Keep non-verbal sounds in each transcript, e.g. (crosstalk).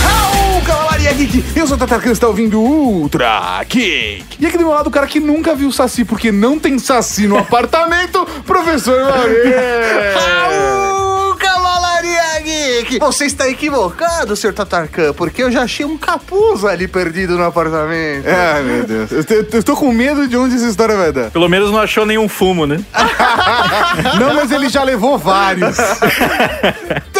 Raul, Cavalaria Geek! Eu sou o Tatarkan, está ouvindo Ultra Geek. E aqui do meu lado, o cara que nunca viu Saci, porque não tem Saci no apartamento, (laughs) Professor Maria. Raul, Cavalaria Geek! Você está equivocado, Sr. Tatarkan, porque eu já achei um capuz ali perdido no apartamento. Ai, meu Deus. Eu, te- eu estou com medo de onde essa história vai dar. Pelo menos não achou nenhum fumo, né? (laughs) Não, mas ele já levou vários. (laughs)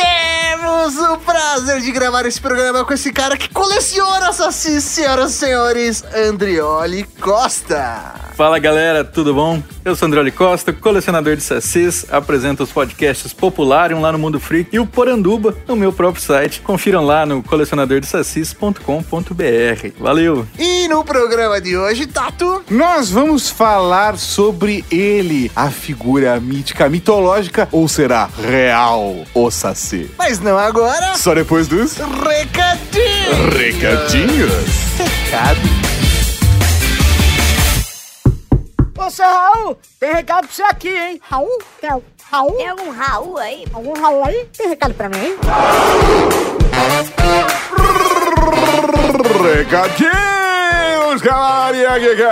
Temos o prazer de gravar esse programa com esse cara que coleciona sacis, senhoras e senhores, Andrioli Costa. Fala galera, tudo bom? Eu sou Androli Costa, colecionador de sacis, apresento os podcasts Popularium lá no Mundo Freak e o Poranduba no meu próprio site. Confiram lá no colecionadordesacis.com.br. Valeu! E no programa de hoje, Tato, Nós vamos falar sobre ele, a figura mítica, mitológica, ou será real o Saci? mas não agora, Só depois dos recadinho. recadinhos. Recado. Ô, seu Raul, tem recado pra você aqui, hein? Raul? Tem Raul? Tem algum Raul aí? Algum Raul aí? Tem recado pra mim, hein? Recadinhos, Cavalaria Geek!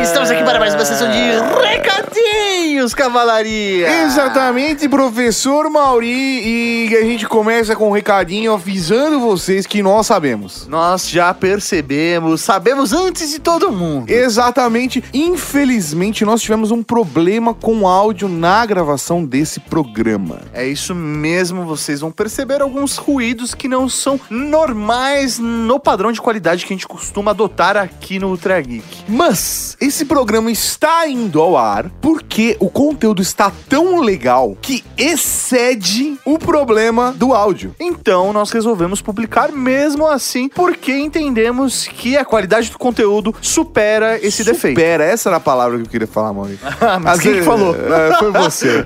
E estamos aqui para mais uma sessão de recadinhos, cavalaria. Exatamente, professor Mauri, e a gente começa com um recadinho avisando vocês que nós sabemos. Nós já percebemos, sabemos antes de todo mundo. Exatamente, infelizmente nós tivemos um problema com áudio na gravação desse programa. É isso mesmo, vocês vão perceber alguns ruídos que não são normais no padrão de qualidade que a gente costuma adotar aqui no Ultra Geek. Mas esse programa está indo ao ar porque o conteúdo está tão legal que excede o problema do áudio. Então nós resolvemos publicar mesmo assim, porque entendemos que a qualidade do conteúdo supera esse defeito. Supera, essa era a palavra que eu queria falar, Maurício. (laughs) Ah, mas Às quem que vezes- falou? É, foi você.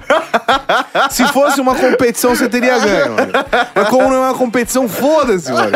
(laughs) Se fosse uma competição, você teria ganho. Mas como não é uma competição, foda-se, mano.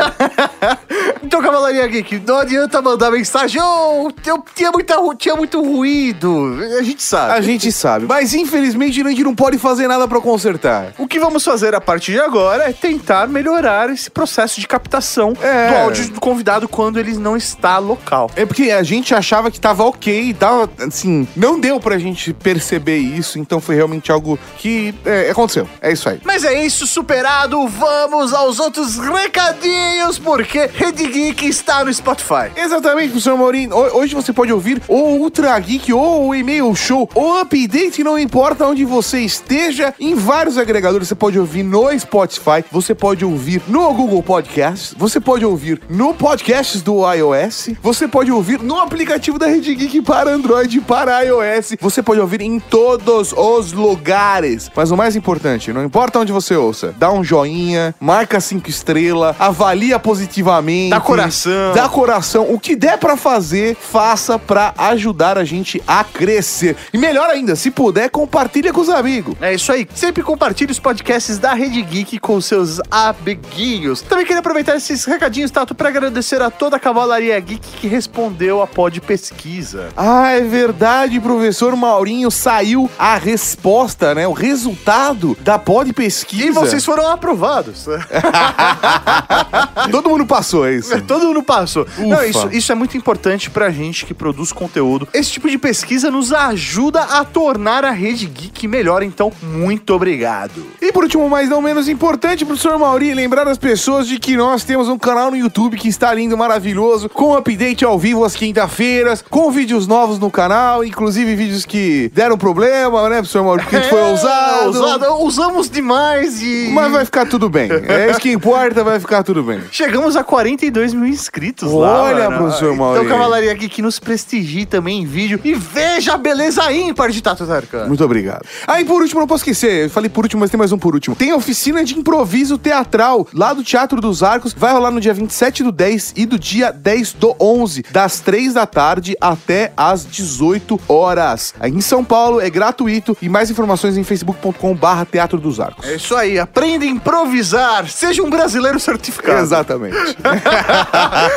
Então, Cavalaria Geek, não adianta mandar mensagem, oh, eu tinha, muita, ru- tinha muito ruído. A gente sabe. A gente sabe. Mas infelizmente a gente não pode fazer nada pra consertar. O que vamos fazer a partir de agora é tentar melhorar esse processo de captação É. do áudio do convidado quando ele não está local. É porque a gente achava que tava ok, tava assim, não deu pra gente perceber isso, então foi realmente algo que é, aconteceu. É isso aí. Mas é isso, superado, vamos aos outros recadinhos, porque Rede Geek está no Spotify. Exatamente, professor Maurinho. Ho- Hoje você pode ouvir o Ultra Geek ou o e-mail show, o update, não importa onde você esteja, em vários agregadores. Você pode ouvir no Spotify, você pode ouvir no Google Podcasts, você pode ouvir no Podcasts do iOS, você pode ouvir no aplicativo da Rede Geek para Android e para iOS. Você pode ouvir em todos os lugares. Mas o mais importante, não importa onde você ouça, dá um joinha, marca cinco estrelas, avalia positivamente. Dá coração. Dá coração. O que der pra fazer, faça pra ajudar a gente a crescer. E melhor ainda, se puder, compartilha com os amigos. É isso aí. Sempre compartilhe os podcasts da Rede Geek com seus amiguinhos. Também queria aproveitar esses recadinhos, Tato, para agradecer a toda a Cavalaria Geek que respondeu a pod pesquisa. Ah, é verdade, professor Maurinho. Saiu a resposta, né? O resultado da pod pesquisa. E vocês foram aprovados. (laughs) (laughs) Todo mundo passou, é isso. Todo mundo passou. Não, Ufa. isso, isso é muito importante pra gente que produz conteúdo. Esse tipo de pesquisa nos ajuda a tornar a Rede Geek melhor, então muito obrigado. E por último, mas não menos importante, professor Mauri, lembrar as pessoas de que nós temos um canal no YouTube que está lindo, maravilhoso, com update ao vivo às quinta-feiras, com vídeos novos no canal, inclusive vídeos que deram problema, né, professor Mauri? Porque a gente foi É, ousado. ousado. Usamos demais e... Mas vai ficar tudo bem. É isso que importa, vai ficar tudo bem. Chegamos a 42 mil inscritos lá. Olha, professor Mauri. Então, Cavalaria Geek nos prestigie também em vídeo e veja a beleza ímpar de Tato Tarkan. Muito obrigado. Ah, e por último, não posso esquecer, eu falei por último, mas tem mais um por último. Tem a oficina de improviso teatral lá do Teatro dos Arcos. Vai rolar no dia 27 do 10 e do dia 10 do 11, das 3 da tarde até às 18 horas. Aí em São Paulo é gratuito e mais informações em facebook.com barra Teatro dos Arcos. É isso aí, aprenda a improvisar. Seja um brasileiro certificado. Exatamente. (laughs)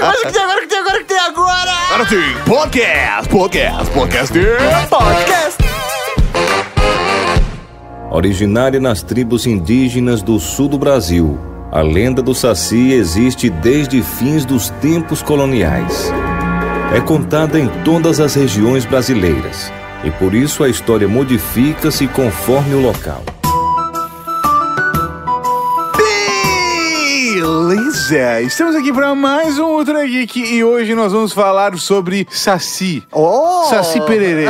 Mas o que tem agora, o que tem agora, o que tem agora? Agora sim, podcast, podcast, podcast. Podcast. Originária nas tribos indígenas do sul do Brasil, a lenda do Saci existe desde fins dos tempos coloniais. É contada em todas as regiões brasileiras e por isso a história modifica-se conforme o local. Beleza! Estamos aqui para mais um Ultra Geek e hoje nós vamos falar sobre Saci. Oh! Saci pererê.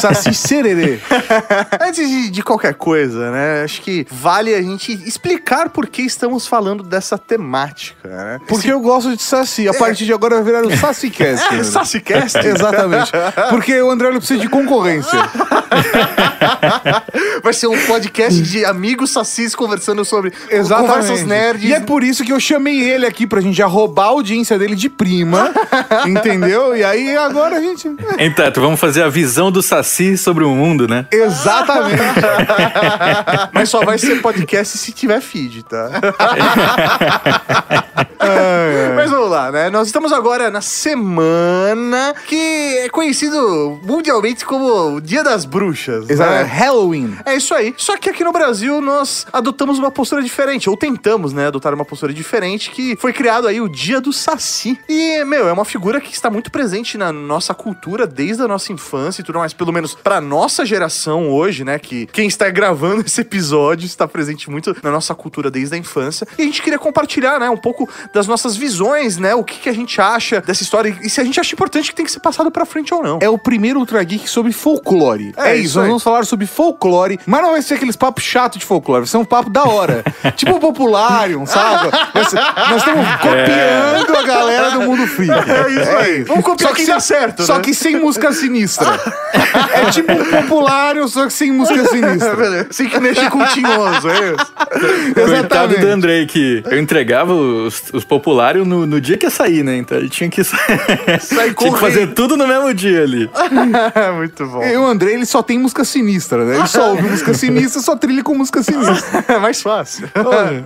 Saci sererê. (laughs) Antes de, de qualquer coisa, né? Acho que vale a gente explicar por que estamos falando dessa temática, né? Porque eu gosto de Saci. A partir de agora vai virar o SaciCast. (laughs) né? SaciCast? (laughs) Exatamente. Porque o André não precisa de concorrência. Vai ser um podcast de amigos sacis conversando sobre Exatamente. conversas nerds. E é por isso que eu chamei ele aqui pra gente já roubar a audiência dele de prima. (laughs) entendeu? E aí agora a gente. Então, vamos fazer a visão do Saci sobre o mundo, né? Exatamente. (laughs) Mas só vai ser podcast se tiver feed, tá? (laughs) Mas vamos lá, né? Nós estamos agora na semana que é conhecido mundialmente como o Dia das Bruxas. Exato. né? Halloween. É isso aí. Só que aqui no Brasil nós adotamos uma postura diferente, ou tentamos, né, adotar uma postura diferente, que foi criado aí o Dia do Saci. E, meu, é uma figura que está muito presente na nossa cultura desde a nossa infância e tudo mais, pelo menos pra nossa geração hoje, né, que quem está gravando esse episódio está presente muito na nossa cultura desde a infância. E a gente queria compartilhar, né, um pouco das nossas visões, né, o que, que a gente acha dessa história e se a gente acha importante que tem que ser passado pra frente ou não. É o primeiro Ultra Geek sobre folclore. É É, isso isso, nós vamos falar sobre folclore, mas não vai ser aqueles papos chatos de folclore, vai ser um papo da hora. (laughs) tipo o Popularium, sabe? Nós estamos copiando a galera do mundo freak. (laughs) É isso aí. Vamos copiar quem dá certo, Só né? que sem música sinistra. (laughs) é tipo um Popularium, só que sem música sinistra. Beleza. Sem que mexer com o tinhoso, é isso? (laughs) Coitado Exatamente. do Andrei, que eu entregava os, os populários no, no dia que ia sair, né? Então ele tinha que, sa- tinha que fazer tudo no mesmo dia ali. Muito bom. E o André, ele só tem música sinistra, né? Ele só ouve música sinistra, só trilha com música sinistra. É mais fácil.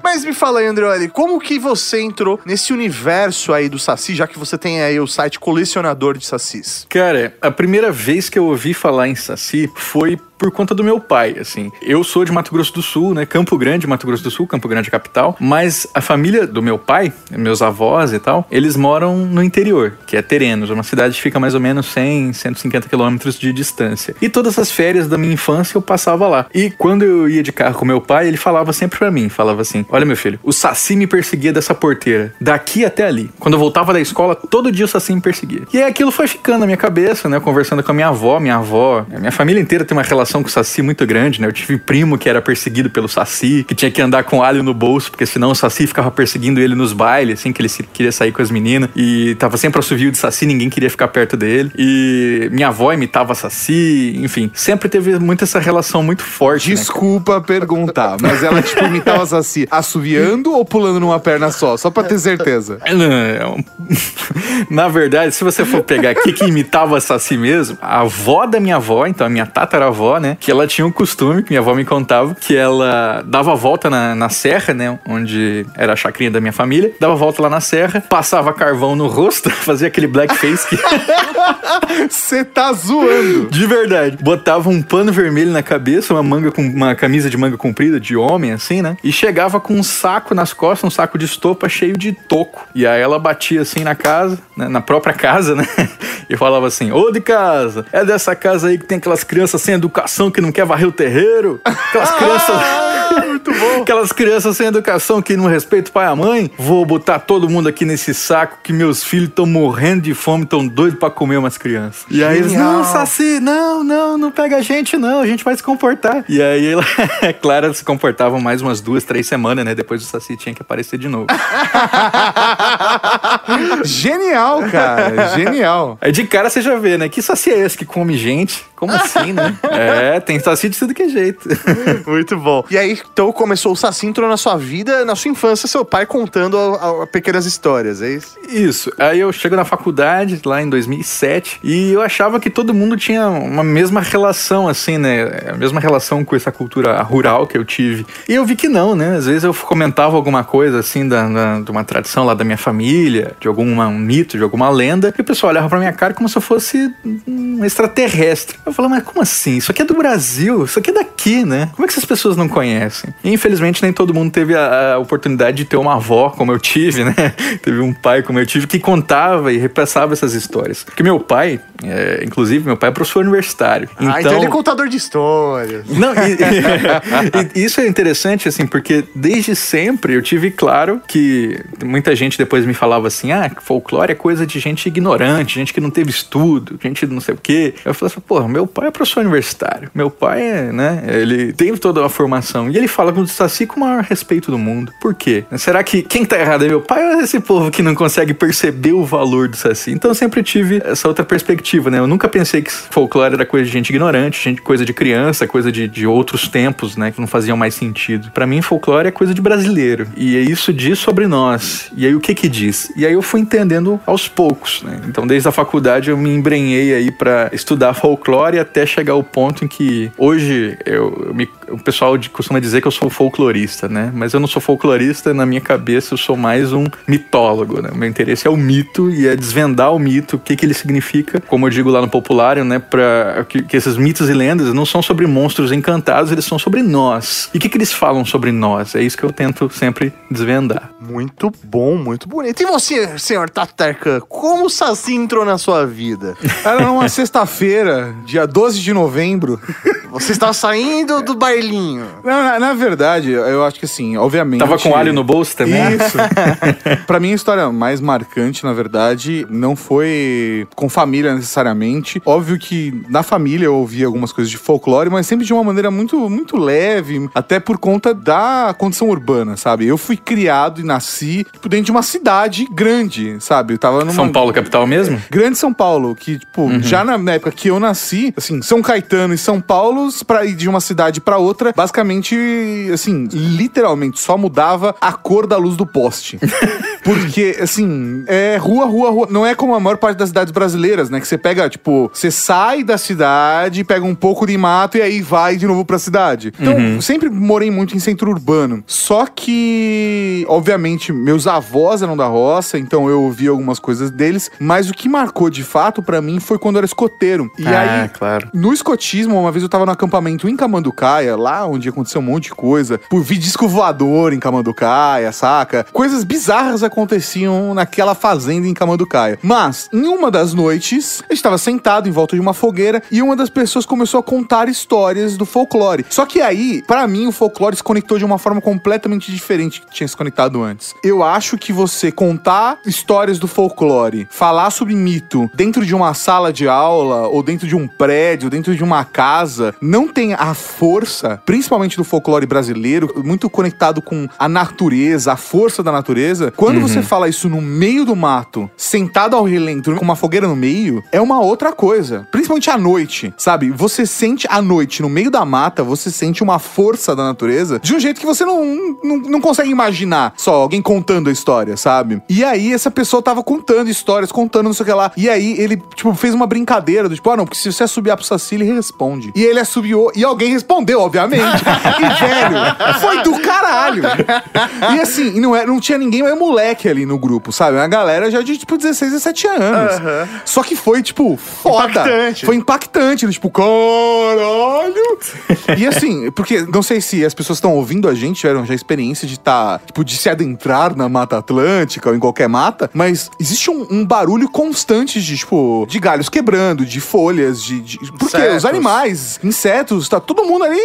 Mas me fala aí, Andreoli, como que você entrou nesse universo aí do Saci, já que você tem aí o site colecionador de Sacis? Cara, a primeira vez que eu ouvi falar em Saci foi por conta do meu pai, assim. Eu sou de Mato Grosso do Sul, né? Campo Grande, Mato Grosso do Sul, Campo Grande capital. Mas a família do meu pai, meus avós e tal, eles moram no interior, que é Terenos, uma cidade que fica mais ou menos 100, 150 quilômetros de distância. E todas as férias da minha infância eu passava lá. E quando eu ia de carro com meu pai, ele falava sempre pra mim, falava assim: "Olha meu filho, o Saci me perseguia dessa porteira, daqui até ali. Quando eu voltava da escola, todo dia o Saci me perseguia". E aí aquilo foi ficando na minha cabeça, né? Conversando com a minha avó, minha avó, a minha família inteira tem uma relação com o Saci muito grande, né? Eu tive primo que era perseguido pelo Saci, que tinha que andar com alho no bolso, porque senão o Saci ficava perseguindo ele nos bailes, assim, que ele queria sair com as meninas. E tava sempre assovio de Saci, ninguém queria ficar perto dele. E minha avó imitava Saci, enfim. Sempre teve muito essa relação muito forte, né? Desculpa perguntar, mas ela tipo imitava Saci assoviando ou pulando numa perna só? Só pra ter certeza. (laughs) É (laughs) Na verdade, se você for pegar aqui que imitava Saci mesmo, a avó da minha avó, então a minha tataravó, né? Que ela tinha um costume, que minha avó me contava, que ela dava a volta na, na serra, né? Onde era a chacrinha da minha família, dava a volta lá na serra, passava carvão no rosto, (laughs) fazia aquele blackface que. (laughs) Você tá zoando. De verdade. Botava um pano vermelho na cabeça, uma manga com uma camisa de manga comprida de homem, assim, né? E chegava com um saco nas costas, um saco de estopa cheio de toco. E aí ela batia assim na casa, né? na própria (laughs) casa, né? E falava assim: Ô de casa, é dessa casa aí que tem aquelas crianças sem educação que não quer varrer o terreiro? Aquelas crianças. (laughs) Muito bom. Aquelas crianças sem educação que não respeitam o pai e a mãe. Vou botar todo mundo aqui nesse saco que meus filhos estão morrendo de fome, estão doidos pra comer umas crianças. E aí eles, não, Saci, não, não, não pega a gente, não, a gente vai se comportar. E aí (laughs) ela, é claro, elas se comportavam mais umas duas, três semanas, né? Depois o Saci tinha que aparecer de novo. (laughs) Genial, cara. Genial. Aí de cara você já vê, né? Que Saci é esse que come gente? Como assim, né? É, (laughs) tem Saci de tudo que é jeito. (laughs) Muito bom. E aí, então começou o Saci entrou na sua vida, na sua infância, seu pai contando a- a- pequenas histórias, é isso? Isso. Aí eu chego na faculdade, lá em 2007, e eu achava que todo mundo tinha uma mesma relação, assim, né? A mesma relação com essa cultura rural que eu tive. E eu vi que não, né? Às vezes eu comentava alguma coisa, assim, da, da- de uma tradição lá da minha família, de algum um mito, de alguma lenda, e o pessoal olhava pra minha cara como se eu fosse um extraterrestre. Eu falava, mas como assim? Isso aqui é do Brasil, isso aqui é daqui, né? Como é que essas pessoas não conhecem? E, infelizmente, nem todo mundo teve a, a oportunidade de ter uma avó como eu tive, né? (laughs) teve um pai como eu tive que contava e repassava essas histórias. Porque meu pai, é, inclusive, meu pai é professor universitário. Ah, então ele é contador de histórias. Não, (laughs) e, e, isso é interessante, assim, porque desde sempre eu tive claro que muita gente depois me falava assim: ah, folclore é coisa de gente ignorante, gente que não teve estudo, gente não sei o quê. Eu falei assim, porra, meu pai é professor universitário. Meu pai né? Ele tem toda uma formação. E ele fala com o Saci com o maior respeito do mundo. Por quê? Será que quem tá errado é meu pai ou é esse povo que não consegue perceber o valor do Saci? Então eu sempre tive essa outra perspectiva, né? Eu nunca pensei que folclore era coisa de gente ignorante, gente, coisa de criança, coisa de, de outros tempos, né? Que não faziam mais sentido. Para mim, folclore é coisa de brasileiro. E é isso diz sobre nós. E aí o que que diz? E aí eu fui entendendo aos poucos, né? Então desde a faculdade eu me embrenhei aí para estudar folclore até chegar ao ponto em que hoje eu, eu me, o pessoal costuma dizer que eu sou folclorista, né? Mas eu não sou folclorista, na minha cabeça eu sou mais um mitólogo, né? Meu interesse é o mito e é desvendar o mito, o que que ele significa, como eu digo lá no populário, né? Para que, que, esses mitos e lendas não são sobre monstros encantados, eles são sobre nós. E o que que eles falam sobre nós? É isso que eu tento sempre desvendar. Muito bom, muito bonito. E você, senhor Tatarkan, como o Saci entrou na sua vida? Era numa sexta-feira, dia 12 de novembro. Você estava saindo do bailinho. Na, na, verdade, eu acho que assim, obviamente. Tava com alho no bolso também? Isso. (laughs) pra mim, a história mais marcante, na verdade, não foi com família necessariamente. Óbvio que na família eu ouvi algumas coisas de folclore, mas sempre de uma maneira muito, muito leve, até por conta da condição urbana, sabe? Eu fui criado e nasci tipo, dentro de uma cidade grande, sabe? Eu tava numa... São Paulo, capital mesmo? Grande São Paulo, que, tipo, uhum. já na, época que eu nasci, assim, São Caetano e São Paulo, pra ir de uma cidade para outra, basicamente, assim, literalmente só mudava a cor da luz do poste. (laughs) Porque, assim, é rua, rua, rua. Não é como a maior parte das cidades brasileiras, né? Que você pega, tipo, você sai da cidade, pega um pouco de mato e aí vai de novo pra cidade. Então, uhum. sempre morei muito em centro urbano. Só que, obviamente, meus avós eram da roça, então eu ouvi algumas coisas deles. Mas o que marcou de fato para mim foi quando eu era escoteiro. E ah, aí, claro. no escotismo, uma vez eu tava no acampamento em Camanducaia, lá onde aconteceu um monte de coisa. Por vi disco voador em Camanducaia, saca? Coisas bizarras aconteciam naquela fazenda em Camanducaia. Mas, em uma das noites, eu estava sentado em volta de uma fogueira e uma das pessoas começou a contar histórias do folclore. Só que aí, para mim, o folclore se conectou de uma forma completamente diferente que tinha se conectado antes. Eu acho que você contar histórias do folclore, falar sobre mito dentro de uma sala de aula ou dentro de um prédio, dentro de uma casa, não tem a força, principalmente do folclore brasileiro, muito conectado com a natureza, a força da natureza. Quando uhum. você fala isso no meio do mato, sentado ao relento, com uma fogueira no meio, é uma outra coisa. Principalmente à noite, sabe? Você sente à noite, no meio da mata, você sente uma força da natureza de um jeito que você não, não, não consegue imaginar só alguém contando a história, sabe? E aí essa pessoa tava contando histórias, contando não sei o que lá. E aí ele, tipo, fez uma brincadeira do tipo, ah, não, porque se você assobiar pro Saci, ele responde. E ele assobiou, e alguém respondeu, obviamente. e, velho, foi do caralho. E assim, não, é, não tinha ninguém, mas moleque ali no grupo, sabe? Uma galera já de, tipo, 16, 17 anos. Uhum. Só que foi, tipo, foda. Impactante. Foi impactante. Tipo, caralho. e assim, porque não sei se as pessoas estão ouvindo a gente, tiveram já experiência de estar, tá, tipo, de se adentrar na Mata Atlântica ou em qualquer mata, mas existe um, um barulho constante de, tipo, de galhos quebrando, de folhas, de. de porque os animais, insetos, tá todo mundo ali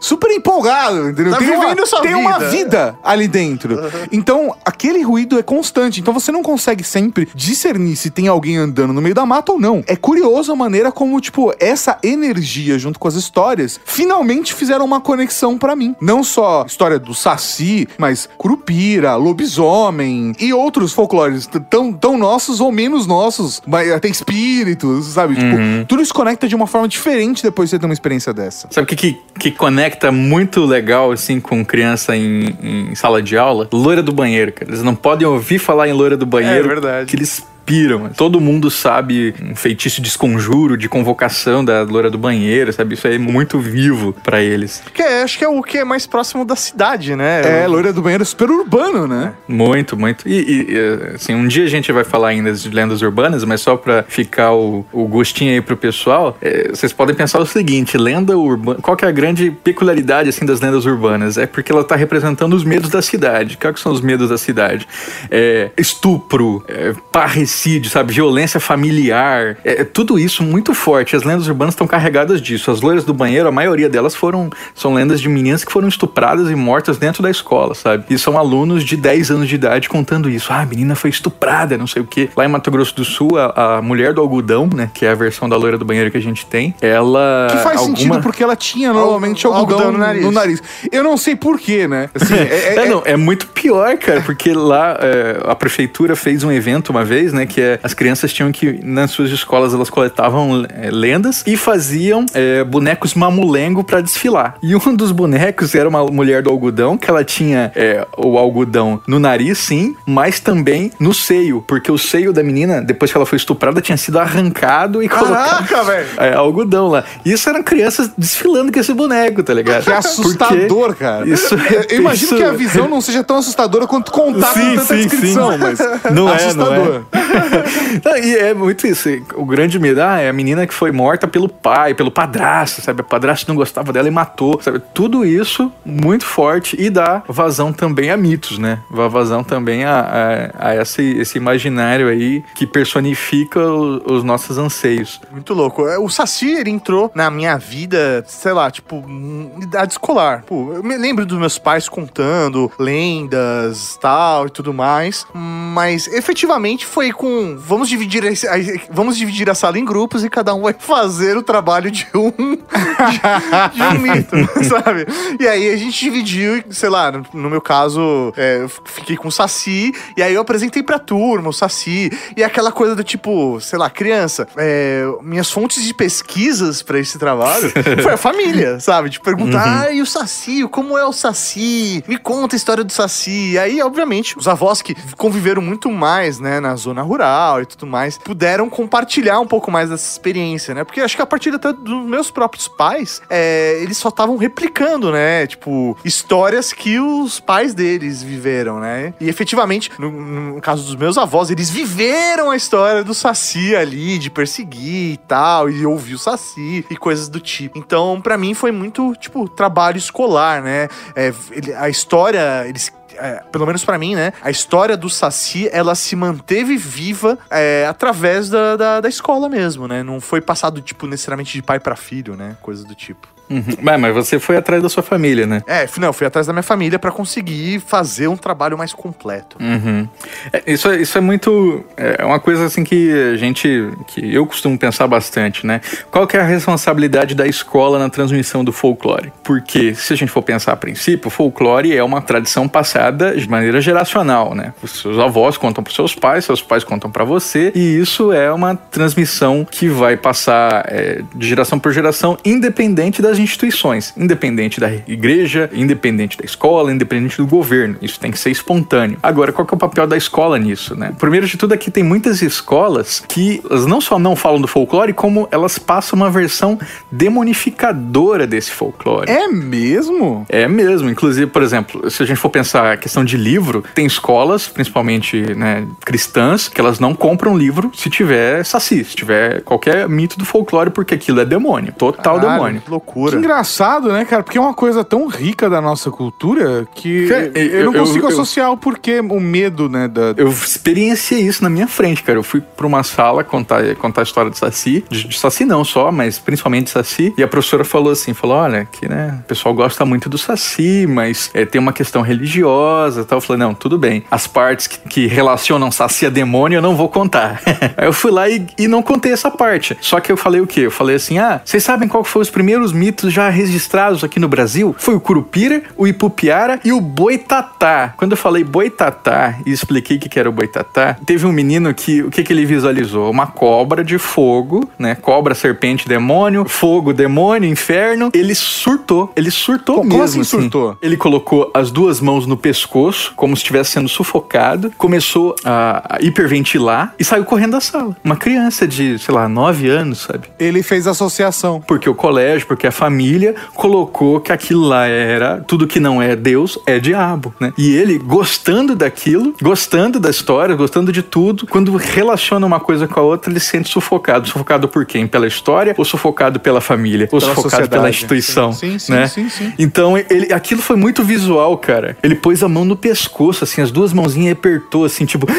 super empolgado, entendeu? Tá tem uma, sua tem vida. uma vida ali dentro. Uhum. Então, aquele ruído é constante. Então você não consegue sempre discernir se tem alguém andando no meio da mata ou não. É curioso a maneira como, tipo, essa energia junto com as histórias finalmente fizeram uma conexão para mim. Não só história do Saci, mas Curupira, Lobisomem e outros folclores tão, tão nossos ou menos nossos, mas até espíritos, sabe? Tipo, uhum. tudo se conecta de uma forma diferente depois de você ter uma experiência dessa. Sabe o que, que, que, conecta muito legal, assim, com criança em, em, sala de aula? Loira do banheiro, cara. Eles não podem ouvir falar em loira do banheiro. É verdade. Que eles piram. Todo mundo sabe um feitiço de esconjuro, de convocação da loira do banheiro, sabe? Isso é muito vivo pra eles. Que é, acho que é o que é mais próximo da cidade, né? É, loira do banheiro é super urbano, né? Muito, muito. E, e, assim, um dia a gente vai falar ainda de lendas urbanas, mas só pra ficar o, o gostinho aí pro pessoal, é, vocês podem pensar o seguinte: lenda urbana. Qual que é a grande peculiaridade assim das lendas urbanas? É porque ela tá representando os medos da cidade. Quais que são os medos da cidade? É, estupro, é, parricídio, sabe? Violência familiar. É, tudo isso muito forte. As lendas urbanas estão carregadas disso. As loiras do banheiro, a maioria delas foram são lendas de meninas que foram estupradas e mortas dentro da escola, sabe? E são alunos de 10 anos de idade contando isso. Ah, a menina foi estuprada, não sei o quê. Lá em Mato Grosso do Sul, a, a mulher do algodão, né? Que é a versão da loira do banheiro que a gente tem, ela. Que faz alguma... sentido porque ela tinha normalmente Al- algodão, algodão no nariz. no nariz. Eu não sei porquê, né? Assim, (laughs) é, é- É, não, é muito pior, cara, porque lá é, a prefeitura fez um evento uma vez, né, que é, as crianças tinham que, nas suas escolas, elas coletavam é, lendas e faziam é, bonecos mamulengo pra desfilar. E (laughs) um dos bonecos era uma mulher do algodão, que ela tinha é, o algodão no nariz, sim, mas também no seio, porque o seio da menina, depois que ela foi estuprada, tinha sido arrancado e colocado Caraca, (laughs) velho! é, algodão lá. E isso eram crianças desfilando com esse boneco, tá ligado? que é assustador, Porque cara. Isso eu, eu imagino isso- que a visão não seja tão assustadora quanto contar Sim, com tanta sim, descrição, sim. mas Não é, assustador. não (laughs) E é muito isso. O grande medo, ah, é a menina que foi morta pelo pai, pelo padrasto, sabe? O padrasto não gostava dela e matou, sabe? Tudo isso muito forte e dá vazão também a mitos, né? Dá vazão também a, a, a esse, esse imaginário aí que personifica o- os nossos anseios. Muito louco. É, O Saci, ele entrou na minha vida, sei lá, tipo, idade escolar. Pô, eu me lembro dos meus pais contando lendas, tal e tudo mais. Mas efetivamente foi com. Vamos dividir, esse- a- vamos dividir a sala em grupos e cada um vai fazer o trabalho de um. de, de um mito, (laughs) sabe? E aí a gente dividiu, sei lá, no, meu caso, é, eu fiquei com o Saci, e aí eu apresentei pra turma o Saci. E aquela coisa do tipo, sei lá, criança, é, minhas fontes de pesquisas pra esse trabalho (laughs) foi a família, sabe? De perguntar, ah, e o Saci, como é o Saci? Me conta a história do Saci. E aí, obviamente, os avós que conviveram muito mais, né, na zona rural e tudo mais, puderam compartilhar um pouco mais dessa experiência, né? Porque acho que a partir até dos meus próprios pais, é, eles só estavam replicando, né? Tipo, histórias que os pais deles viveram, né? E efetivamente, no, no caso dos meus avós, eles viveram a história do Saci ali, de perseguir e tal, e ouvir o Saci e coisas do tipo. Então, pra mim, foi muito, tipo, trabalho escolar, né? É, ele- a história, eles é, pelo menos pra mim, né? A história do Saci, ela se manteve viva é, através da, da, da escola mesmo, né? Não foi passado, tipo, necessariamente de pai pra filho, né? Coisa do tipo. Uhum. Mas, mas você foi atrás da sua família, né? É, não, eu fui atrás da minha família pra conseguir fazer um trabalho mais completo. Uhum. É, isso, é- isso é muito. É uma coisa assim que a gente. que eu costumo pensar bastante, né? Qual que é a responsabilidade da escola na transmissão do folclore? Porque, se a gente for pensar a princípio, o folclore é uma tradição passada de maneira geracional, né? Os seus avós contam para seus pais, seus pais contam para você, e isso é uma transmissão que vai passar é, de geração por geração, independente das instituições, independente da igreja, independente da escola, independente do governo. Isso tem que ser espontâneo. Agora, qual que é o papel da escola nisso, né? Primeiro de tudo, aqui tem muitas escolas que elas não só não falam do folclore, como elas passam uma versão demonificadora desse folclore. É mesmo? É mesmo. Inclusive, por exemplo, se a gente for pensar a questão de livro, tem escolas, principalmente né, cristãs, que elas não compram livro se tiver saci, se tiver qualquer mito do folclore, porque aquilo é demônio. Total Caralho, demônio. Que Que loucura. engraçado, né, cara? Porque é uma coisa tão rica da nossa cultura que Cara, eu, eu não eu- consigo eu- associar o porquê, o medo, né, da... Eu experienciei isso na minha frente, cara. Eu fui pra uma sala contar, contar a história de Saci. De, de Saci não só, mas principalmente de Saci. E a professora falou assim, falou, olha, que né, o pessoal gosta muito do Saci, mas é, tem uma questão religiosa e tal. Eu falei, não, tudo bem. As partes que, que relacionam Saci a demônio eu não vou contar. (laughs) Aí eu fui lá e, e não contei essa parte. Só que eu falei o quê? Eu falei assim, ah, vocês sabem qual foi os primeiros mitos mitos já registrados aqui no Brasil foi o Curupira, o Ipupiara e o Boitatá. Quando eu falei Boitatá e expliquei o que era o Boitatá, teve um menino que, o que que ele visualizou? Uma cobra de fogo, né? Cobra, serpente, demônio, fogo, demônio, inferno. Ele surtou, ele surtou Como mesmo. assim surtou? Ele colocou as duas mãos no pescoço, como se estivesse sendo sufocado, começou a, a hiperventilar e saiu correndo da sala. Uma criança de, sei lá, 9 anos, sabe? Ele fez associação. Porque o colégio, porque a família colocou que aquilo lá era tudo que não é Deus é diabo, né? E ele gostando daquilo, gostando da história, gostando de tudo, quando relaciona uma coisa com a outra, ele se sente sufocado. Sufocado por quem? Pela história ou sufocado pela família? Ou Pela sufocado pela sociedade. instituição? Sim, sim, né? sim, sim. Então, ele, aquilo foi muito visual, cara. Ele pôs a mão no pescoço, assim, as duas mãozinhas e apertou, assim, tipo. (laughs)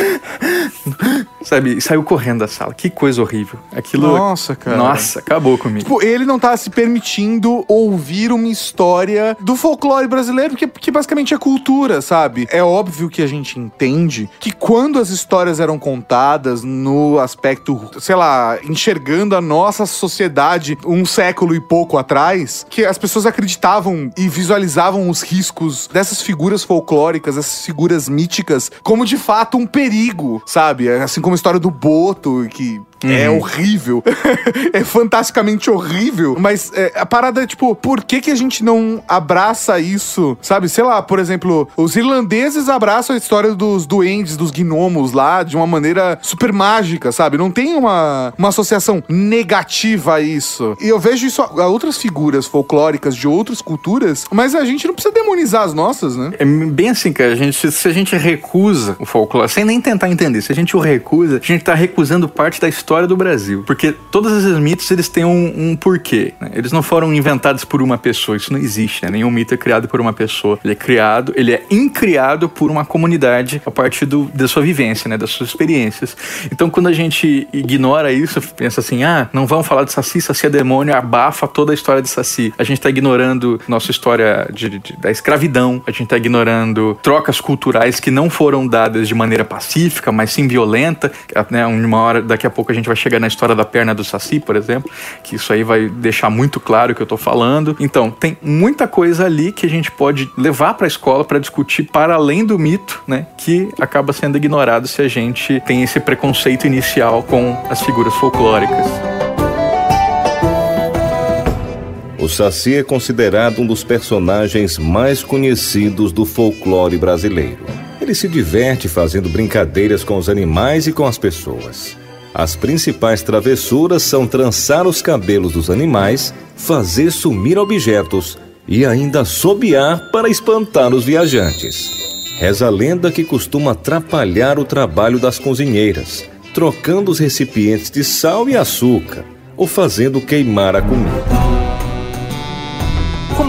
Sabe? E saiu correndo da sala. Que coisa horrível. Aquilo. Nossa, cara. Nossa, acabou comigo. Tipo, ele não tá se permitindo ouvir uma história do folclore brasileiro, que, que basicamente é cultura, sabe? É óbvio que a gente entende que quando as histórias eram contadas no aspecto, sei lá, enxergando a nossa sociedade um século e pouco atrás, que as pessoas acreditavam e visualizavam os riscos dessas figuras folclóricas, essas figuras míticas, como de fato um perigo, sabe? Assim como a história do Boto, que é horrível. (laughs) é fantasticamente horrível. Mas é, a parada é tipo, por que, que a gente não abraça isso? Sabe? Sei lá, por exemplo, os irlandeses abraçam a história dos duendes, dos gnomos lá, de uma maneira super mágica, sabe? Não tem uma, uma associação negativa a isso. E eu vejo isso a outras figuras folclóricas de outras culturas, mas a gente não precisa demonizar as nossas, né? É bem assim, cara. A gente, se a gente recusa o folclore, sem nem tentar entender, se a gente o recusa, a gente tá recusando parte da história do Brasil. Porque todos esses mitos, eles têm um, um porquê. né? Eles não foram inventados por uma pessoa. Isso não existe, né? Nenhum mito é criado por uma pessoa. Ele é criado, ele é incriado por uma comunidade a partir do, da sua vivência, né? Das suas experiências. Então, quando a gente ignora isso, pensa assim, ah, não vamos falar de Saci, Saci é demônio, abafa toda a história de Saci. A gente tá ignorando nossa história de- de- da escravidão, a gente tá ignorando trocas culturais que não foram dadas de maneira pacífica, mas sim violenta, né? Uma hora, daqui a pouco a gente vai chegar na história da perna do Saci, por exemplo, que isso aí vai deixar muito claro o que eu tô falando. Então, tem muita coisa ali que a gente pode levar pra escola para discutir para além do mito, né? Que acaba sendo ignorado se a gente tem esse preconceito inicial com as figuras folclóricas. O Saci é considerado um dos personagens mais conhecidos do folclore brasileiro. Ele se diverte fazendo brincadeiras com os animais e com as pessoas. As principais travessuras são trançar os cabelos dos animais, fazer sumir objetos e ainda assobiar para espantar os viajantes. Reza a lenda que costuma atrapalhar o trabalho das cozinheiras, trocando os recipientes de sal e açúcar ou fazendo queimar a comida.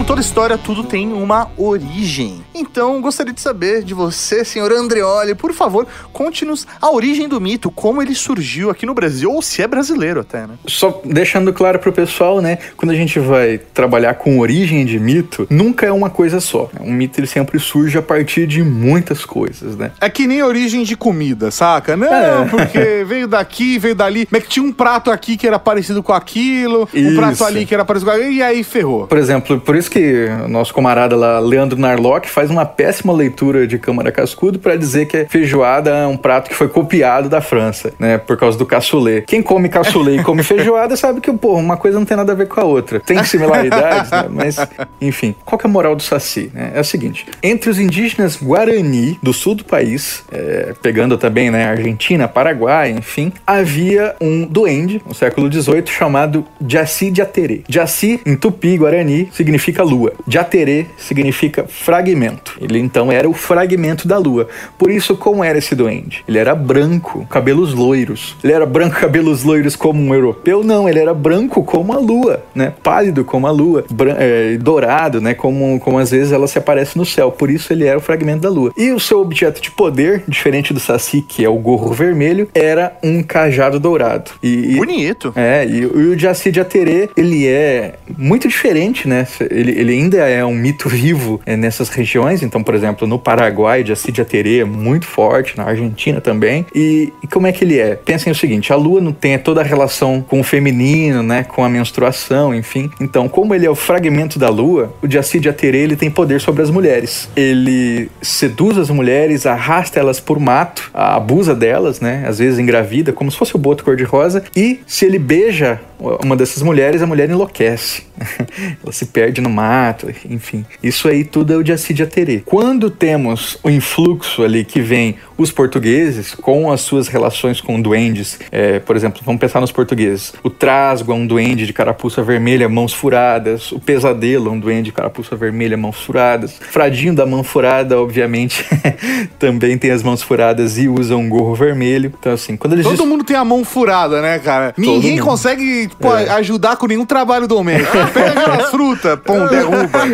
Como toda história, tudo tem uma origem. Então, gostaria de saber de você, senhor Andreoli, por favor, conte-nos a origem do mito, como ele surgiu aqui no Brasil, ou se é brasileiro até, né? Só deixando claro pro pessoal, né? Quando a gente vai trabalhar com origem de mito, nunca é uma coisa só. Um mito ele sempre surge a partir de muitas coisas, né? É que nem origem de comida, saca? Não, É. porque (laughs) veio daqui, veio dali. Mas que tinha um prato aqui que era parecido com aquilo, um Isso. prato ali que era parecido com aquilo, e aí ferrou. Por exemplo, por isso que o nosso camarada lá, Leandro Narlock, faz uma péssima leitura de Câmara Cascudo para dizer que a feijoada é um prato que foi copiado da França, né? Por causa do cassoulet. Quem come cassoulet e come (laughs) feijoada sabe que, pô, uma coisa não tem nada a ver com a outra. Tem similaridades, né? Mas, enfim. Qual que é a moral do Saci? né? É o seguinte. Entre os indígenas Guarani do sul do país, é, pegando também, né, Argentina, Paraguai, enfim, havia um duende, no século XVIII, chamado Jaci Jaterê. Jaci, em tupi, Guarani, significa lua. Jaterê significa fragmento. Ele, então, era o fragmento da lua. Por isso, como era esse duende? Ele era branco, cabelos loiros. Ele era branco, (laughs) cabelos loiros como um europeu? Não, ele era branco como a lua, né? Pálido como a lua, é, dourado, né? Como, como às vezes ela se aparece no céu. Por isso ele era o fragmento da lua. E o seu objeto de poder, diferente do Saci, que é o gorro vermelho, era um cajado dourado. E, Bonito. é, e, o- e o Jaci de Aterê, ele é muito diferente, né? Ele, ele ainda é um mito vivo é, nessas regiões. Então, por exemplo, no Paraguai, de Aterê é muito forte, na Argentina também. E, e, como é que ele é? Pensem o seguinte: a lua não tem toda a relação com o feminino, né, com a menstruação, enfim. Então, como ele é o fragmento da lua, o de Aterê ele tem poder sobre as mulheres. Ele seduz as mulheres, arrasta elas por mato, abusa delas, né, às vezes engravida, como se fosse o boto cor-de-rosa. E se ele beija uma dessas mulheres, a mulher enlouquece. (laughs) Ela se perde no mato, enfim. Isso aí tudo é o Jaci de Aterê. Quando temos o influxo ali que vem os portugueses com as suas relações com duendes, é, por exemplo, vamos pensar nos portugueses. O Trasgo é um duende de carapuça vermelha, mãos furadas. O Pesadelo é um duende de carapuça vermelha, mãos furadas. Fradinho da mão furada, obviamente, (laughs) também tem as mãos furadas e usa um gorro vermelho. Então, assim, quando eles... Todo mundo tem a mão furada, né, cara? Ninguém mundo. consegue tipo, é. ajudar com nenhum trabalho doméstico. (laughs) Pega a fruta, pum, derruba.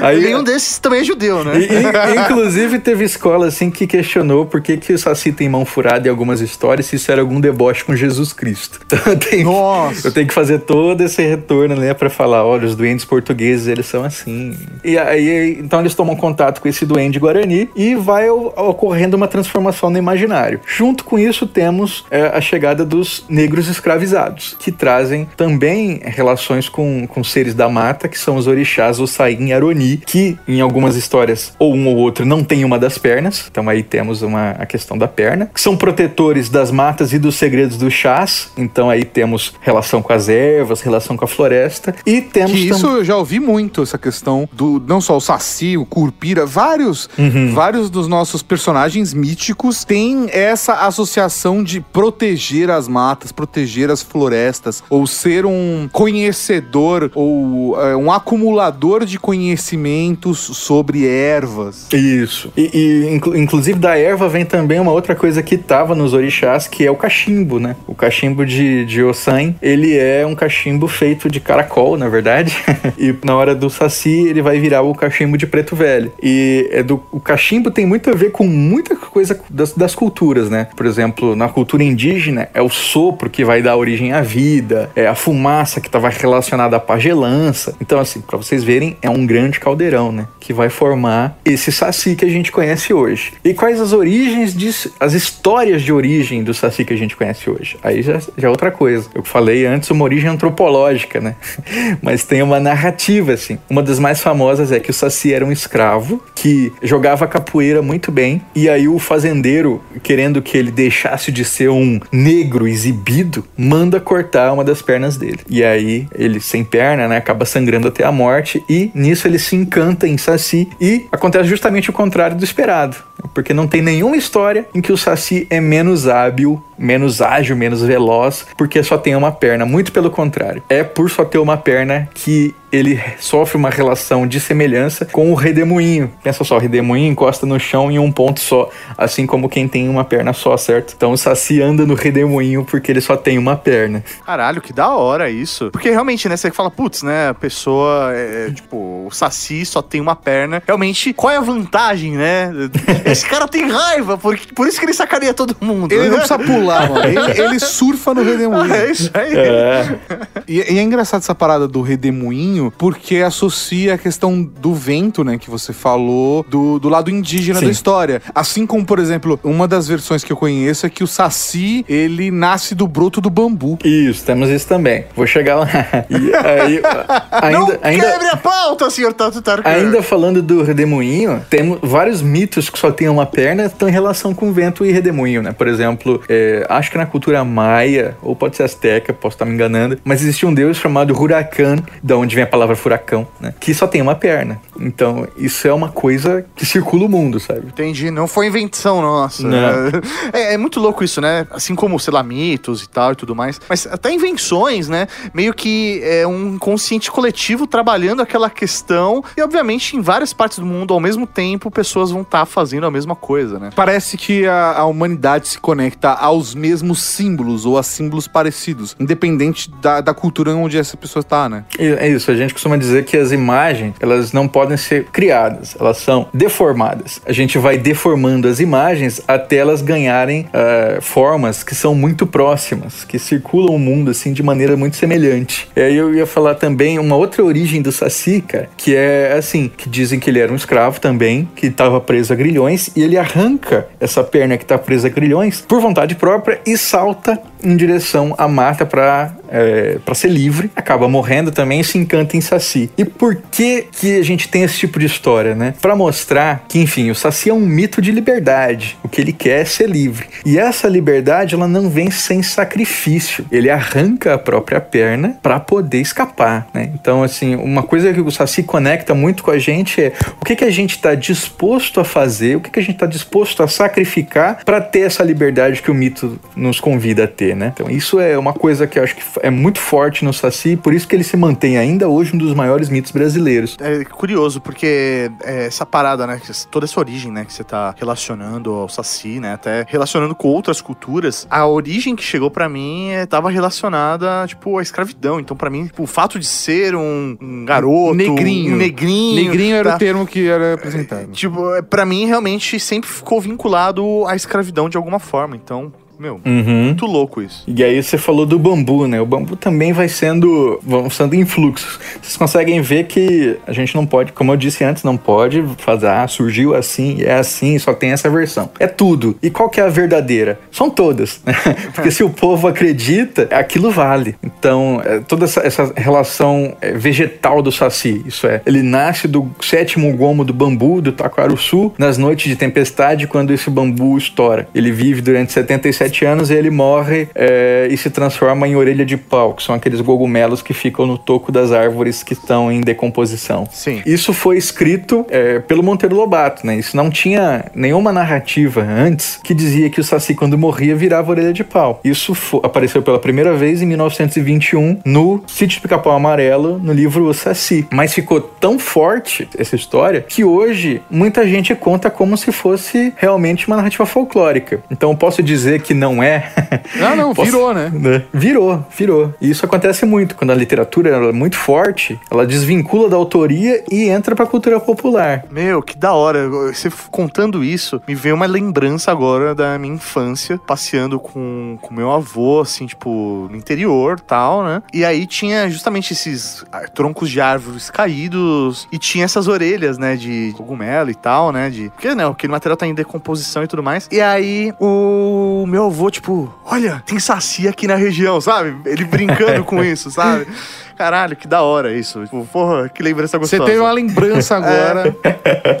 É. Aí, Nenhum desses também é judeu, né? E, inclusive, teve escola assim que questionou por que, que o Saci tem mão furada em algumas histórias, se isso era algum deboche com Jesus Cristo. Então (laughs) eu tenho, Nossa. eu tenho que fazer todo esse retorno, né, pra falar: olha, os doentes portugueses, eles são assim. E aí, então eles tomam contato com esse duende guarani e vai ocorrendo uma transformação no imaginário. Junto com isso, temos é, a chegada dos negros escravizados, que trazem também relações com, com seres da mata, que são os orixás Ossain e Aroni, que em algumas histórias, ou um ou outro, não tem uma das pernas. Então aí temos uma, a questão da perna. Que são protetores das matas e dos segredos dos chás. Então aí temos relação com as ervas, relação com a floresta. E temos. Que isso eu já ouvi muito, essa questão do não só o Saci, o Curpira, vários, uhum. vários dos nossos personagens míticos têm essa associação de proteger as matas, proteger as florestas, ou ser um conhecedor ou é, um acumulador de conhecimentos sobre ervas. Isso. E, e inclu inclusive da erva vem também uma outra coisa que tava nos orixás, que é o cachimbo, né? O cachimbo de, de Ossan, ele é um cachimbo feito de caracol, na verdade. (laughs) e na hora do saci, ele vai virar o cachimbo de preto velho. E é do, o cachimbo tem muito a ver com muita coisa das, das culturas, né? Por exemplo, na cultura indígena, é o sopro que vai dar origem à vida, é a fumaça que estava relacionada à pagelança. Então, assim, para vocês verem, é um grande caldeirão, né? Que vai formar esse saci que a gente conhece hoje. E quais as origens disso, as histórias de origem do saci que a gente conhece hoje? Aí já, já é outra coisa. Eu falei antes uma origem antropológica, né? (laughs) Mas tem uma narrativa, assim. Uma das mais famosas é que o saci era um escravo que jogava capoeira muito bem. E aí o fazendeiro, querendo que ele deixasse de ser um negro exibido, manda cortar uma das pernas dele. E aí ele sem perna, né, acaba sangrando até a morte e nisso ele se encanta em Saci e acontece justamente o contrário do esperado, porque não tem nenhuma história em que o Saci é menos hábil, menos ágil, menos veloz, porque só tem uma perna, muito pelo contrário. É por só ter uma perna que ele sofre uma relação de semelhança com o redemoinho. Pensa só, o redemoinho encosta no chão em um ponto só, assim como quem tem uma perna só, certo? Então o Saci anda no redemoinho porque ele só tem uma perna. Caralho, que da hora isso. Porque realmente, né, você fala, putz, né, a pessoa, é, tipo, o Saci só tem uma perna. Realmente, qual é a vantagem, né? (laughs) Esse cara tem raiva, por, por isso que ele sacaneia todo mundo. Ele não precisa pular, mano. Ele, ele surfa no redemoinho. É isso aí. É. E, e é engraçado essa parada do redemoinho porque associa a questão do vento, né, que você falou, do, do lado indígena Sim. da história. Assim como, por exemplo, uma das versões que eu conheço é que o Saci, ele nasce do broto do bambu. Isso, temos isso também. Vou chegar lá. E aí, (laughs) ainda, Não ainda, quebre a pauta, senhor Tato Ainda falando do redemoinho, temos vários mitos que só tem uma perna estão em relação com vento e redemoinho, né? Por exemplo, é, acho que na cultura maia, ou pode ser azteca, posso estar me enganando, mas existia um deus chamado Huracan, da onde vem a palavra furacão, né? Que só tem uma perna. Então, isso é uma coisa que circula o mundo, sabe? Entendi. Não foi invenção nossa. (laughs) É, é, muito louco isso, né? Assim como, sei lá, mitos e tal e tudo mais. Mas até invenções, né? Meio que é um consciente coletivo trabalhando aquela questão. E, obviamente, em várias partes do mundo, ao mesmo tempo, pessoas vão estar tá fazendo a mesma coisa, né? Parece que a, a humanidade se conecta aos aos mesmos símbolos ou a símbolos parecidos, independente da, da cultura onde essa pessoa tá, né? É isso, a gente costuma dizer que as imagens, elas não podem ser criadas, elas são deformadas. A gente vai deformando as imagens até elas ganharem uh, formas que são muito próximas, que circulam o mundo assim de maneira muito semelhante. E aí eu ia falar também uma outra origem do Saci, que é assim, que dizem que ele era um escravo também, que estava preso a grilhões, e ele arranca essa perna que está presa a grilhões por vontade própria e salta em direção à mata para é, para ser livre, acaba morrendo também e se encanta em Saci. E por que que a gente tem esse tipo de história, né? Para mostrar que, enfim, o Saci é um mito de liberdade. O que ele quer é ser livre. E essa liberdade, ela não vem sem sacrifício. Ele arranca a própria perna para poder escapar, né? Então, assim, uma coisa que o Saci conecta muito com a gente é o que que a gente está disposto a fazer, o que que a gente está disposto a sacrificar para ter essa liberdade que o mito nos convida a ter, né? Então, isso é uma coisa que eu acho que é muito forte no Saci, por isso que ele se mantém ainda hoje um dos maiores mitos brasileiros. É curioso, porque é, essa parada, né, toda essa origem, né, que você tá relacionando ao Saci, né, até relacionando com outras culturas, a origem que chegou para mim estava é, relacionada, tipo, à escravidão. Então, para mim, tipo, o fato de ser um, um garoto, negrinho, um negrinho, negrinho era tá? o termo que era apresentado. Tipo, é, para mim realmente sempre ficou vinculado à escravidão de alguma forma. Então, meu, Uhum. muito louco isso. E aí você falou do bambu, né? O bambu também vai sendo, vão sendo influxos. Vocês conseguem ver que a gente não pode, como eu disse antes, não pode fazer, ah, surgiu assim, é assim, só tem essa versão. É tudo. E qual que é a verdadeira? São todas. né? (laughs) Porque se o povo acredita, aquilo vale. Então, é, toda essa, essa relação é, vegetal do saci, isso é, ele nasce do sétimo gomo do bambu, do taquaruçu, nas noites de tempestade, quando esse bambu estoura. Ele vive durante 77 anos e ele morre é, e se transforma em orelha de pau, que são aqueles cogumelos que ficam no toco das árvores que estão em decomposição. Sim. Isso foi escrito é, pelo Monteiro Lobato, né? Isso não tinha nenhuma narrativa antes que dizia que o Saci, quando morria, virava orelha de pau. Isso apareceu pela primeira vez em 1921 no Sítio Pica-Pau Amarelo, no livro O Saci. Mas ficou tão forte essa história que hoje muita gente conta como se fosse realmente uma narrativa folclórica. Então eu posso dizer que não é. Ah, não, (laughs) Posso- virou, né? né? Virou, virou. E isso acontece muito. Quando a literatura ela é muito forte, ela desvincula da autoria e entra pra cultura popular. Meu, que da hora. Você contando isso, me veio uma lembrança agora da minha infância, passeando com, com meu avô, assim, tipo, no interior tal, né? E aí tinha justamente esses ah, troncos de árvores caídos e tinha essas orelhas, né, de cogumelo e tal, né? De. Porque, né, aquele material tá em decomposição e tudo mais. E aí o meu avô, tipo, olha, tem saci aqui na região, sabe? Ele brincando (laughs) com isso, sabe? Caralho, que da hora isso. Tipo, porra, que lembrança Você gostosa. teve uma lembrança (laughs) agora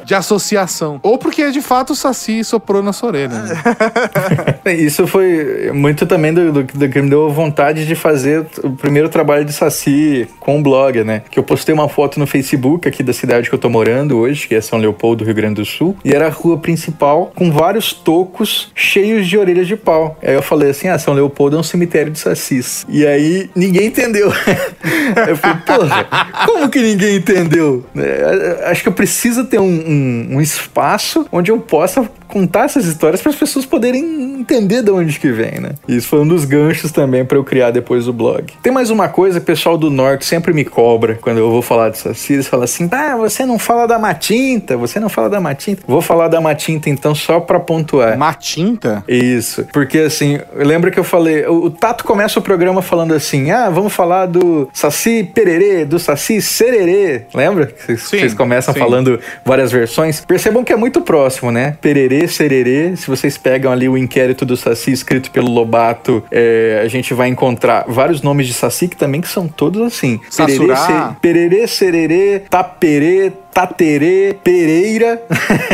de associação. Ou porque de fato o Saci soprou na sua orelha. Né? (laughs) Isso foi muito também do, do, do que me deu vontade de fazer o primeiro trabalho de Saci com o blog, né? Que eu postei uma foto no Facebook aqui da cidade que eu tô morando hoje, que é São Leopoldo, Rio Grande do Sul, e era a rua principal com vários tocos cheios de orelhas de pau. Aí eu falei assim: ah, São Leopoldo é um cemitério de sacis. E aí ninguém entendeu. (laughs) eu falei, porra, como que ninguém entendeu? É, Acho que eu preciso ter um, um- um espaço onde eu possa contar essas histórias para as pessoas poderem entender de onde que vem, né? Isso foi um dos ganchos também para eu criar depois o blog. Tem mais uma coisa, o pessoal do norte sempre me cobra quando eu vou falar de Saci, eles falam assim: "Ah, você não fala da Matinta, você não fala da Matinta". Vou falar da Matinta então só para pontuar. Matinta? Isso, porque assim, lembra que eu falei, o, o Tato começa o programa falando assim, ah, vamos falar do Saci Pererê, do Saci Sererê, lembra? Vocês Sim, vocês começam sim. falando várias versões. Percebam que é muito próximo, né? Pererê, Sererê, se vocês pegam ali o inquérito do Saci escrito pelo Lobato, é, a gente vai encontrar vários nomes de Saci que também que são todos assim. Pererê, Sassurá. Se- Pererê, Sererê, Taperê, Taterê, Pereira,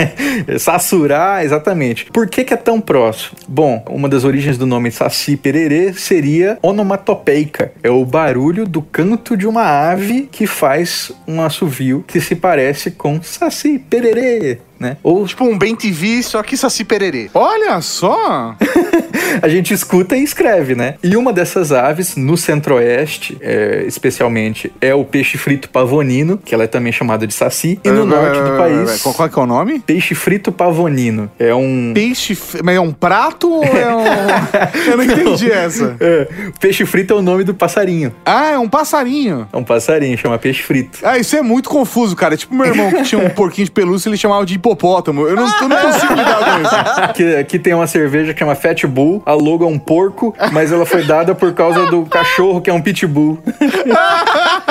(laughs) Sassurá, exatamente. Por que, que é tão próximo? Bom, uma das origens do nome Saci Pererê seria onomatopeica. É o barulho do canto de uma ave que faz um assovio que se parece com Saci Pererê. Né? Ou Tipo um bem TV, só que Saci Pererê. Olha só! (laughs) a gente escuta e escreve, né? E uma dessas aves, no centro-oeste, é, especialmente, é o peixe frito pavonino, que ela é também chamada de saci. E no norte do país, Qual, qual que é o nome? peixe frito pavonino. É um... Peixe. Mas é um prato ou é um. (laughs) Eu não entendi essa. É, peixe frito é o nome do passarinho. Ah, é um passarinho. É um passarinho, chama peixe frito. Ah, isso é muito confuso, cara. É tipo meu irmão que tinha um porquinho de pelúcia, ele chamava de hipopótamo. Eu não, eu não consigo lidar com isso. (laughs) Aqui, aqui tem uma cerveja que chama Fat Bull. A logo é um porco, mas ela foi dada por causa do cachorro, que é um pitbull. (laughs)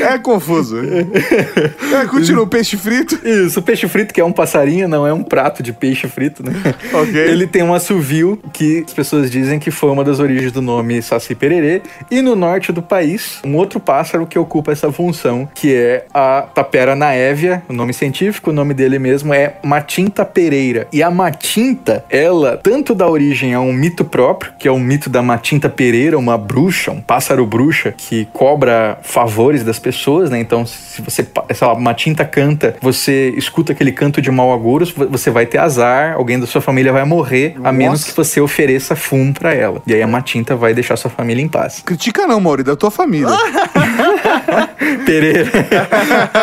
É confuso. É, continua, o peixe frito. Isso, o peixe frito, que é um passarinho, não é um prato de peixe frito, né? Ok. Ele tem um assovio que as pessoas dizem que foi uma das origens do nome Saci Pererê. E no norte do país, um outro pássaro que ocupa essa função, que é a tapera naévia, o nome científico, o nome dele mesmo é Matinta pereira. E a Matinta, ela tanto dá origem a um mito próprio, que é o mito da Matinta pereira, uma bruxa, um pássaro bruxa que cobra favores das pessoas, né? Então, se você, sei lá, Matinta canta, você escuta aquele canto de mau agouro, vo- você vai ter azar, alguém da sua família vai morrer, a menos que você ofereça fumo pra ela. E aí a Matinta vai deixar sua família em paz. Critica não, Mauri, da tua família. (laughs) Pereira.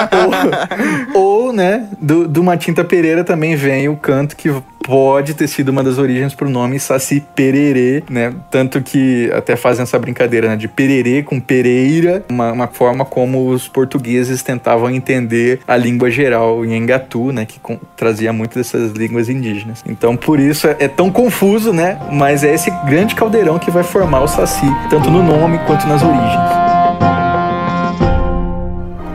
(laughs) ou, ou, né, do, do Matinta Pereira também vem o canto que pode ter sido uma das origens pro nome Saci Pererê, né? Tanto que até fazem essa brincadeira, né, de Pererê com Pereira, uma, uma forma como os portugueses tentavam entender a língua geral em Engatu, né, que com- trazia muito dessas línguas indígenas. Então, por isso é, é tão confuso, né? Mas é esse grande caldeirão que vai formar o Saci, tanto no nome quanto nas origens.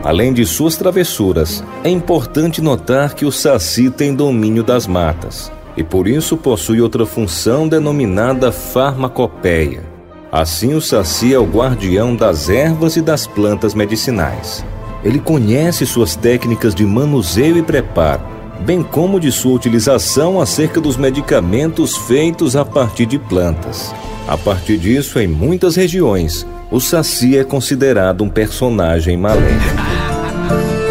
Além de suas travessuras, é importante notar que o saci tem domínio das matas e por isso possui outra função denominada farmacopeia. Assim, o saci é o guardião das ervas e das plantas medicinais. Ele conhece suas técnicas de manuseio e preparo, bem como de sua utilização acerca dos medicamentos feitos a partir de plantas. A partir disso, em muitas regiões, o saci é considerado um personagem maléfico. Wow.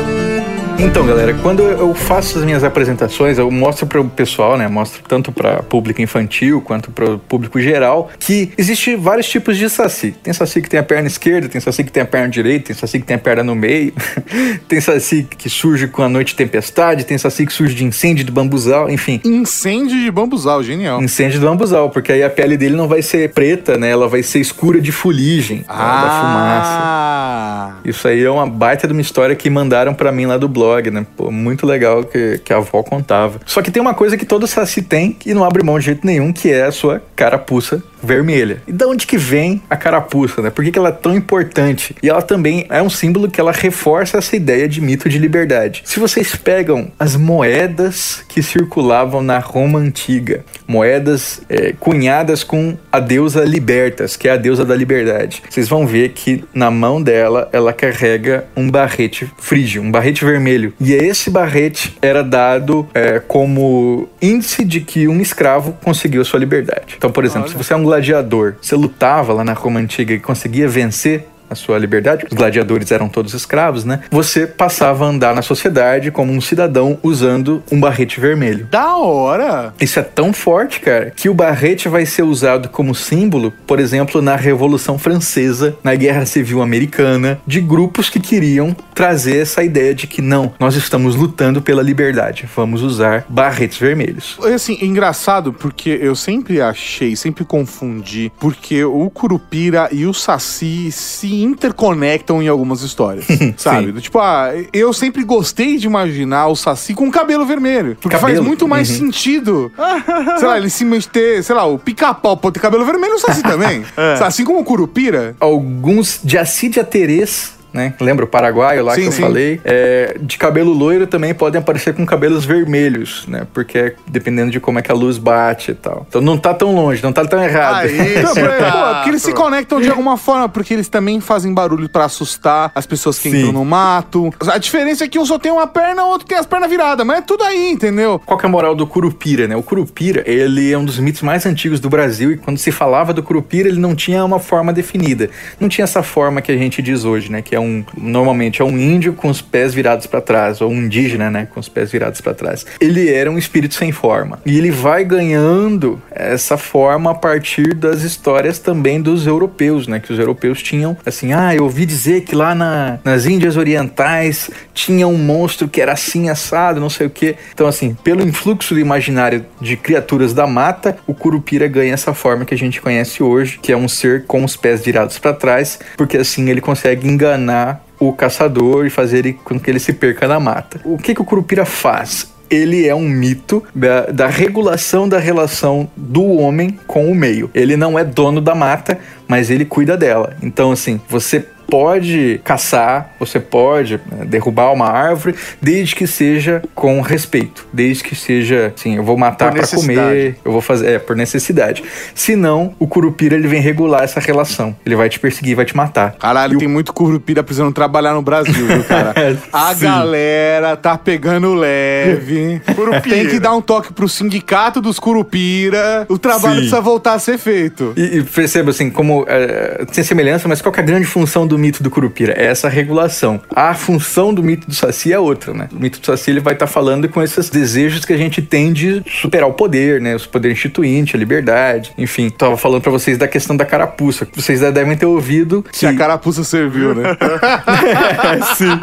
Então, galera, quando eu faço as minhas apresentações, eu mostro para o pessoal, né? Mostro tanto para público infantil quanto para o público geral que existe vários tipos de saci. Tem saci que tem a perna esquerda, tem saci que tem a perna direita, tem saci que tem a perna no meio, (laughs) tem saci que surge com a noite de tempestade, tem saci que surge de incêndio de bambuzal, enfim. Incêndio de bambuzal, genial. Incêndio do bambuzal, porque aí a pele dele não vai ser preta, né? Ela vai ser escura de fuligem, né, da fumaça. Ah! Isso aí é uma baita de uma história que mandaram pra mim lá do blog, né? Pô, muito legal que, que a avó contava. Só que tem uma coisa que todo saci tem e não abre mão de jeito nenhum, que é a sua carapuça vermelha. E da onde que vem a carapuça, né? Por que, que ela é tão importante? E ela também é um símbolo que ela reforça essa ideia de mito de liberdade. Se vocês pegam as moedas que circulavam na Roma antiga, moedas é, cunhadas com a deusa Libertas, que é a deusa da liberdade, vocês vão ver que na mão dela ela carrega um barrete frígio, um barrete vermelho. E esse barrete era dado é, como índice de que um escravo conseguiu a sua liberdade. Então, por exemplo, se você é um gladiador, você lutava lá na Roma antiga e conseguia vencer a sua liberdade, os gladiadores eram todos escravos, né? Você passava a andar na sociedade como um cidadão usando um barrete vermelho. Da hora! Isso é tão forte, cara, que o barrete vai ser usado como símbolo, por exemplo, na Revolução Francesa, na Guerra Civil Americana, de grupos que queriam trazer essa ideia de que não, nós estamos lutando pela liberdade, vamos usar barretes vermelhos. É assim, engraçado porque eu sempre achei, sempre confundi, porque o Curupira e o Saci se interconectam em algumas histórias, (laughs) sabe? Do Tipo, ah, eu sempre gostei de imaginar o Saci com cabelo vermelho, porque Cabelo? faz muito mais sentido. (laughs) sei lá, ele se ter, sei lá, o pica-pau pode ter cabelo vermelho, o Saci (laughs) também. Assim como o Curupira. Alguns de Acídia Terês, né? Lembra o paraguaio lá Sim, que eu sim. falei? É, de cabelo loiro também podem aparecer com cabelos vermelhos, né? Porque é dependendo de como é que a luz bate e tal. Então não tá tão longe, não tá tão errado. Aí, (laughs) Não, Esse pô, tá- porque eles se conectam de alguma forma, porque eles também fazem barulho pra assustar as pessoas que Sim. entram no mato. A diferença é que um só tem uma perna, o outro tem as pernas viradas, mas é tudo aí, entendeu? Qual que é a moral do Curupira, né? O Curupira, ele é um dos mitos mais antigos do Brasil e quando se falava do Curupira, ele não tinha uma forma definida. Não tinha essa forma que a gente diz hoje, né? Que é um um normalmente é um índio com os pés virados para trás, ou um indígena, né, com os pés virados para trás. Ele era um espírito sem forma. E ele vai ganhando essa forma a partir das histórias também dos europeus, né, que os europeus tinham assim, ah, eu ouvi dizer que lá na, nas Índias Orientais tinha um monstro que era assim assado, não sei o que. Então assim, pelo influxo do imaginário de criaturas da mata, o curupira ganha essa forma que a gente conhece hoje, que é um ser com os pés virados para trás, porque assim ele consegue enganar o caçador e fazer com que ele se perca na mata. O que, que o curupira faz? ele é um mito da, da, regulação da relação do homem com o meio. Ele não é dono da mata, mas ele cuida dela. Então, assim, você pode caçar, você pode né, derrubar uma árvore, desde que seja com respeito, desde que seja, assim, eu vou matar para comer, eu vou fazer, é, por necessidade. Senão, o curupira ele vem regular essa relação. Ele vai te perseguir, vai te matar. Caralho, e tem o... muito curupira precisando trabalhar no Brasil, viu, cara? (laughs) A galera tá pegando leve. tem que dar um toque pro sindicato dos curupira. O trabalho Sim. precisa voltar a ser feito. E, e perceba assim, como é, tem semelhança, mas qual é a grande função do do mito do Curupira? É essa regulação. A função do mito do Saci é outra, né? O mito do Saci ele vai estar tá falando com esses desejos que a gente tem de superar o poder, né? O poder instituinte, a liberdade, enfim. Tava falando para vocês da questão da carapuça. Vocês já devem ter ouvido que... Se a carapuça serviu, né? (laughs) Sim.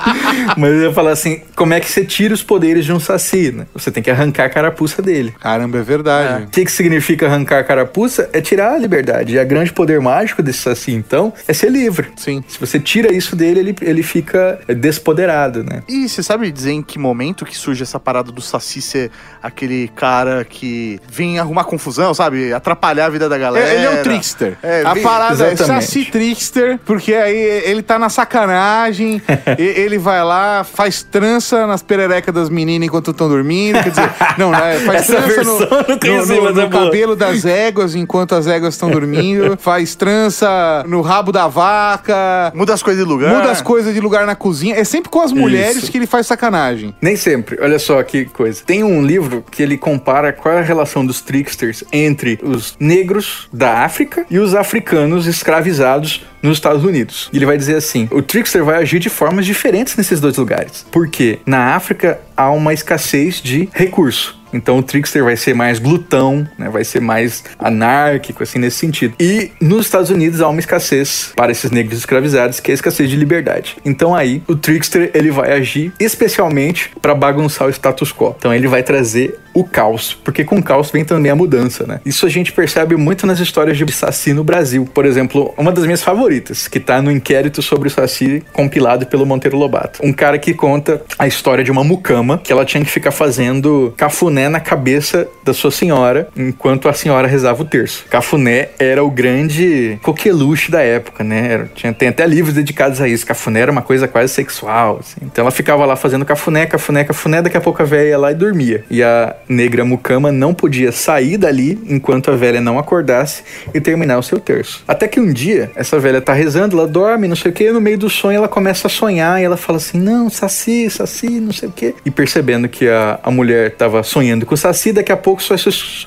Mas eu ia falar assim, como é que você tira os poderes de um Saci, né? Você tem que arrancar a carapuça dele. Caramba, é verdade. O que, que significa arrancar a carapuça? É tirar a liberdade. E a grande poder mágico desse Saci, então, é ser livre. Sim. Se você tira isso dele, ele, ele fica despoderado, né? E você sabe dizer em que momento que surge essa parada do Saci ser aquele cara que vem arrumar confusão, sabe? Atrapalhar a vida da galera. É, ele é um trickster. É, a vem... parada é Exatamente. é Saci trickster, porque aí ele tá na sacanagem, (laughs) ele vai lá, faz trança nas pererecas das meninas enquanto estão dormindo, quer dizer, não, né, (laughs) faz Essa trança no, no, no, no cabelo das éguas enquanto as éguas estão dormindo, (laughs) faz trança no rabo da vaca, Muda as coisas de lugar. Muda as coisas de lugar na cozinha. É sempre com as mulheres Isso. que ele faz sacanagem. Nem sempre. Olha só que coisa. Tem um livro que ele compara qual é a relação dos tricksters entre os negros da África e os africanos escravizados nos Estados Unidos. E ele vai dizer assim: o trickster vai agir de formas diferentes nesses dois lugares. Porque na África há uma escassez de recurso. Então o trickster vai ser mais glutão, né? vai ser mais anárquico, assim, nesse sentido. E nos Estados Unidos há uma escassez para esses negros escravizados, que é a escassez de liberdade. Então aí o trickster ele vai agir especialmente para bagunçar o status quo. Então ele vai trazer o caos, porque com o caos vem também a mudança, né? Isso a gente percebe muito nas histórias de Saci no Brasil. Por exemplo, uma das minhas favoritas, que tá no inquérito sobre o Saci compilado pelo Monteiro Lobato. Um cara que conta a história de uma mucama que ela tinha que ficar fazendo cafuné na cabeça da sua senhora enquanto a senhora rezava o terço. Cafuné era o grande coqueluche da época, né? Tinha, tem até livros dedicados a isso. Cafuné era uma coisa quase sexual, assim. Então ela ficava lá fazendo cafuné, cafuné, cafuné, daqui a pouco a velha ia lá e dormia. E a negra mucama não podia sair dali enquanto a velha não acordasse e terminar o seu terço. Até que um dia, essa velha tá rezando, ela dorme, não sei o que, no meio do sonho ela começa a sonhar e ela fala assim: Não, saci, saci, não sei o que. E percebendo que a, a mulher tava sonhando com o saci, daqui a pouco só,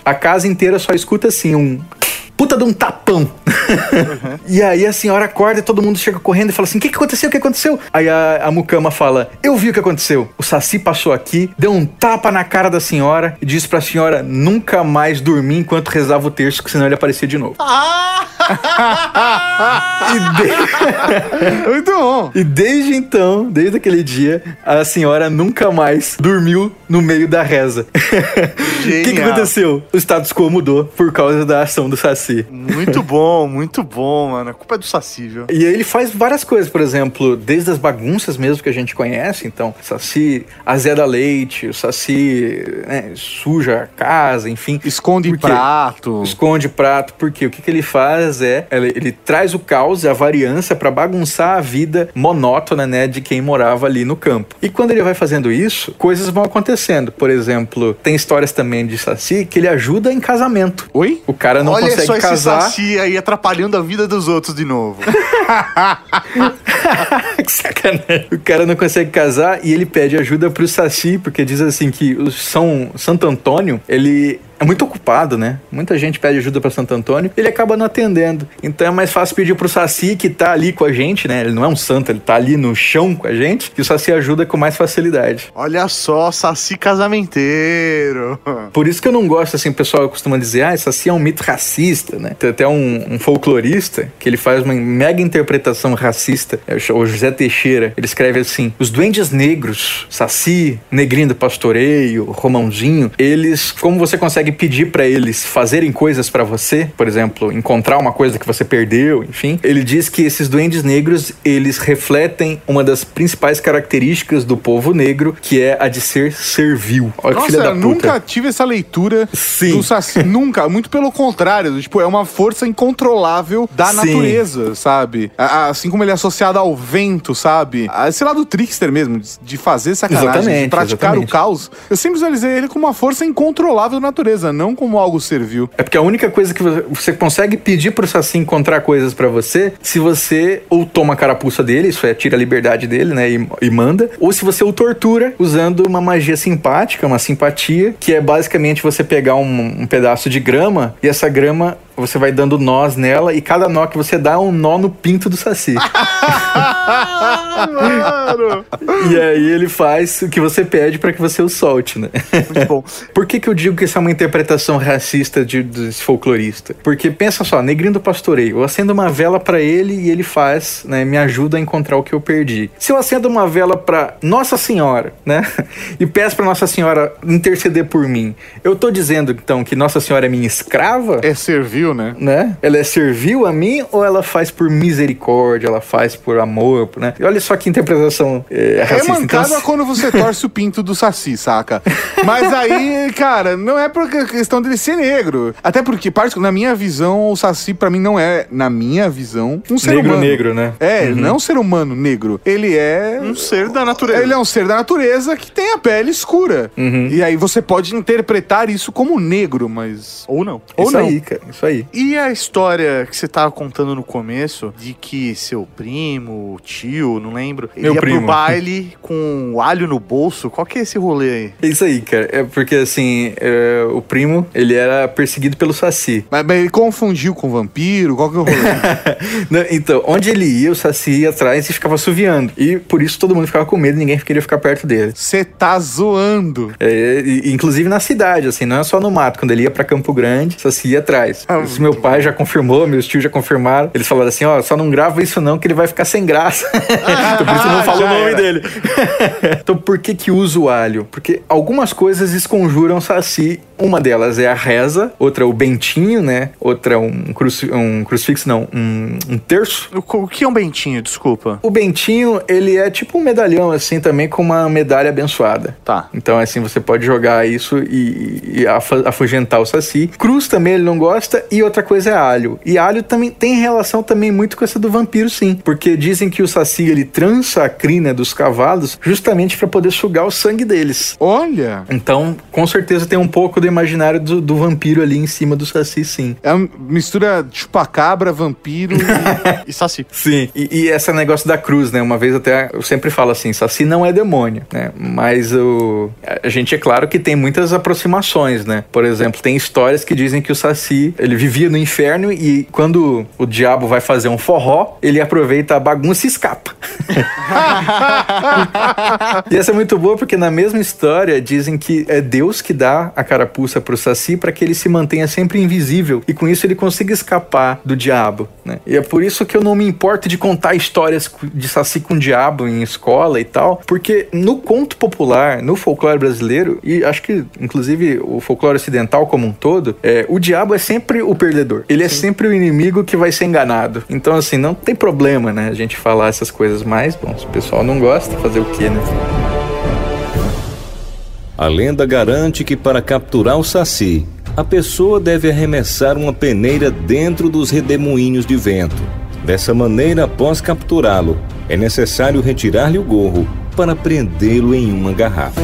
a casa inteira só escuta assim um puta de um tapão. Uhum. (laughs) e aí a senhora acorda e todo mundo chega correndo e fala assim: o que, que aconteceu? O que aconteceu? Aí a, a mucama fala: Eu vi o que aconteceu. O Saci passou aqui, deu um tapa na cara da senhora e disse pra senhora nunca mais dormir enquanto rezava o terço, que senão ele aparecia de novo. Ah! (laughs) de... (laughs) Muito bom. E desde então, desde aquele dia, a senhora nunca mais dormiu no meio da reza. O que, que aconteceu? O status quo mudou por causa da ação do Saci. Saci. Muito bom, muito bom, mano. A culpa é do Saci, viu? E aí ele faz várias coisas, por exemplo, desde as bagunças mesmo que a gente conhece. Então, Saci azeda leite, o Saci né, suja a casa, enfim. Esconde prato. Esconde prato, porque o que, que ele faz é, ele, ele traz o caos e a variância para bagunçar a vida monótona, né, de quem morava ali no campo. E quando ele vai fazendo isso, coisas vão acontecendo. Por exemplo, tem histórias também de Saci que ele ajuda em casamento. Oi? O cara não Olha consegue só casar. saci aí atrapalhando a vida dos outros de novo. (laughs) que sacanagem. O cara não consegue casar e ele pede ajuda pro Saci, porque diz assim que o São Santo Antônio, ele é muito ocupado, né? Muita gente pede ajuda para Santo Antônio, ele acaba não atendendo. Então é mais fácil pedir pro Saci, que tá ali com a gente, né? Ele não é um santo, ele tá ali no chão com a gente, que o Saci ajuda com mais facilidade. Olha só, Saci casamenteiro. (laughs) Por isso que eu não gosto, assim, o pessoal costuma dizer, ah, Saci é um mito racista, né? Tem até um, um folclorista que ele faz uma mega interpretação racista, é o José Teixeira. Ele escreve assim: os duendes negros, Saci, Negrinho do Pastoreio, Romãozinho, eles, como você consegue pedir para eles fazerem coisas para você, por exemplo, encontrar uma coisa que você perdeu, enfim, ele diz que esses duendes negros, eles refletem uma das principais características do povo negro, que é a de ser servil. Olha que Nossa, filha da puta. nunca tive essa leitura Sim. do Saci. (laughs) nunca. Muito pelo contrário. Tipo, é uma força incontrolável da Sim. natureza, sabe? Assim como ele é associado ao vento, sabe? A- Sei lá, do trickster mesmo, de- de fazer sacanagem, de Exatamente, praticar exatamente. o caos. Eu sempre visualizei ele como uma força incontrolável da natureza, não como algo servil. É porque a única coisa que você- você consegue pedir pro Saci encontrar coisas pra você, se você ou toma a carapuça dele, isso é, tira a liberdade dele, né, e, e manda, ou se você o tortura usando uma magia simpática, uma simpatia, que é basicamente você pegar um, um pedaço de grama e essa grama você vai dando nós nela e cada nó que você dá é um nó no pinto do Saci. (laughs) Mano. e aí ele faz o que você pede pra que você o solte, né? Muito bom. Por que, que eu digo que isso é uma interpretação racista de, desse folclorista? Porque pensa só, negrinho do pastoreio, eu acendo uma vela pra ele e ele faz, né, me ajuda a encontrar o que eu perdi. Se eu acendo uma vela pra Nossa Senhora, né, (laughs) e peço pra Nossa Senhora interceder por mim, eu tô dizendo então que Nossa Senhora é minha escrava? É servil, né? né? Ela é servil a mim ou ela faz por misericórdia, ela faz por amor, né? E olha só que interpretação é, É racista. mancada Então, quando você (laughs) torce o pinto do saci, saca? Mas aí, cara, não é por questão dele ser negro. Até porque, na minha visão, o saci, pra mim, não é, na minha visão, um ser Negro, humano. negro, né? É, ele não é um ser humano negro. Ele é. Um ser da natureza. Ele é um ser da natureza que tem a pele escura. Uhum. E aí você pode interpretar isso como negro, mas. Ou não. Ou isso não. aí, cara, isso aí. E a história que você tava contando no começo de que seu primo, tio, não lembro, ele Meu ia primo. pro baile com o alho no bolso. Qual que é esse rolê aí? É isso aí, cara. É porque assim, é, o primo, ele era perseguido pelo Saci. (laughs) Mas, mas ele confundiu com vampiro? Qual que é o rolê? (laughs) Né, então, onde ele ia, o Saci ia atrás e ficava assoviando. E por isso todo mundo ficava com medo, ninguém queria ficar perto dele. Você tá zoando. É, e- inclusive na cidade, assim, não é só no mato. Quando ele ia pra Campo Grande, o Saci ia atrás. Ah, isso meu pai já confirmou, meus tios já confirmaram. Eles falaram assim: ó, só não grava isso não, que ele vai ficar sem graça. Então, por isso eu não falo o nome era. dele. (laughs) então, por que que usa o alho? Porque algumas coisas esconjuram o Saci. Uma delas é a reza, outra é o bentinho, né? Outra um, cruci um crucifixo, não, um, um terço. O, o que é um bentinho? Desculpa. O bentinho, ele é tipo um medalhão, assim, também com uma medalha abençoada. Tá. Então, assim, você pode jogar isso e, e afa- afugentar o Saci. Cruz também ele não gosta. E outra coisa é alho. E alho também tem relação também muito com essa do vampiro, sim. Porque dizem que o Saci, ele trança a crina dos cavalos justamente para poder sugar o sangue deles. Olha. Então, com certeza tem um pouco do imaginário do, do vampiro ali em cima do Saci, sim. É uma mistura de chupacabra, vampiro e... (laughs) E Saci. Sim, e, e esse negócio da cruz, né? Uma vez até eu sempre falo assim: Saci não é demônio, né? Mas o, a gente é claro que tem muitas aproximações, né? Por exemplo, tem histórias que dizem que o Saci ele vivia no inferno e quando o diabo vai fazer um forró, ele aproveita a bagunça e escapa. (laughs) e essa é muito boa porque na mesma história dizem que é Deus que dá a carapuça pro Saci para que ele se mantenha sempre invisível e com isso ele consiga escapar do diabo, né? E é por isso que eu não me importo de contar histórias de Saci com o diabo em escola e tal, porque no conto popular, no folclore brasileiro e acho que inclusive o folclore ocidental como um todo, é, o diabo é sempre o perdedor. Ele é sempre o inimigo que vai ser enganado. Então assim, não tem problema, né, a gente falar essas coisas mais, bom, se o pessoal não gosta, fazer o quê, né? A lenda garante que para capturar o saci, a pessoa deve arremessar uma peneira dentro dos redemoinhos de vento. Dessa maneira, após capturá-lo, é necessário retirar-lhe o gorro para prendê-lo em uma garrafa.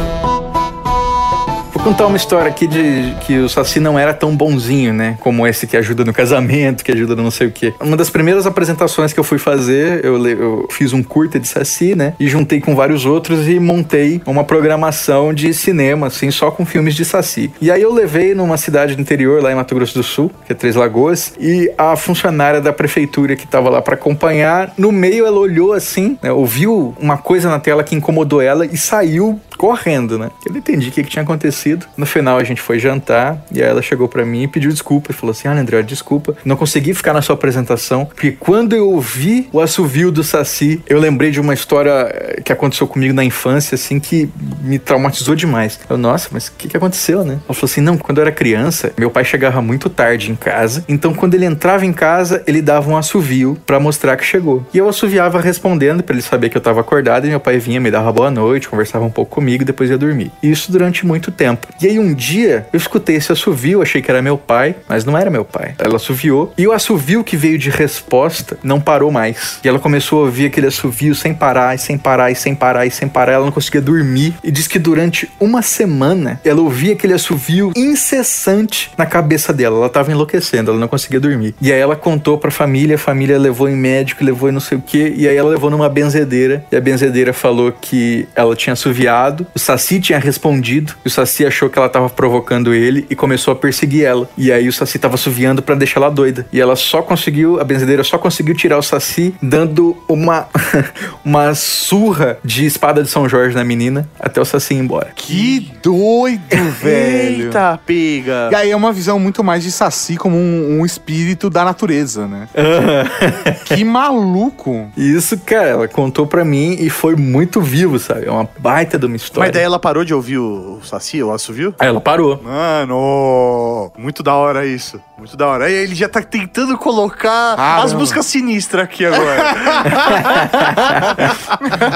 Contar uma história aqui de que o Saci não era tão bonzinho, né? Como esse que ajuda no casamento, que ajuda no não sei o quê. Uma das primeiras apresentações que eu fui fazer, eu, eu fiz um curta de Saci, né? E juntei com vários outros e montei uma programação de cinema, assim, só com filmes de Saci. E aí eu levei numa cidade do interior, lá em Mato Grosso do Sul, que é Três Lagoas, e a funcionária da prefeitura que tava lá pra acompanhar, no meio ela olhou assim, né, ouviu uma coisa na tela que incomodou ela e saiu correndo, né? Eu não entendi o que, que tinha acontecido. No final a gente foi jantar e aí ela chegou pra mim e pediu desculpa e falou assim: "Ah, André, desculpa, não consegui ficar na sua apresentação, porque quando eu ouvi o assovio do Saci, eu lembrei de uma história eh, que aconteceu comigo na infância assim que me traumatizou demais". Eu, nossa, mas o que que aconteceu, né? Ela falou assim: "Não, quando eu era criança, meu pai chegava muito tarde em casa, então quando ele entrava em casa, ele dava um assovio pra mostrar que chegou. E eu assoviava respondendo pra ele saber que eu tava acordado e meu pai vinha, me dava boa noite, conversava um pouco comigo depois ia dormir. Isso durante muito tempo. E aí um dia eu escutei esse assovio, achei que era meu pai, mas não era meu pai. Ela assoviou e o assovio que veio de resposta não parou mais. E ela começou a ouvir aquele assovio sem parar, e sem parar, e sem parar, e sem parar. Ela não conseguia dormir. E diz que durante uma semana ela ouvia aquele assovio incessante na cabeça dela. Ela tava enlouquecendo, ela não conseguia dormir. E aí ela contou pra família, a família levou em médico, levou em não sei o que, e aí ela levou numa benzedeira. E a benzedeira falou que ela tinha assoviado, o Saci tinha respondido, e o Saci achou que ela tava provocando ele e começou a perseguir ela. E aí o Saci tava assoviando pra deixar ela doida. E ela só conseguiu, a benzedeira só conseguiu tirar o Saci dando uma (laughs) uma surra de espada de São Jorge na menina até o Saci ir embora. Que doido, (laughs) velho. Eita, pega. E aí é uma visão muito mais de Saci como um, um espírito da natureza, né? (laughs) que maluco. Isso, cara, ela contou pra mim e foi muito vivo, sabe? É uma baita de uma história. Mas daí ela parou de ouvir o, o Saci, o assovio? Aí ela parou. Mano, muito da hora isso. Muito da hora. Aí ele já tá tentando colocar Ah, as não. músicas sinistras aqui agora.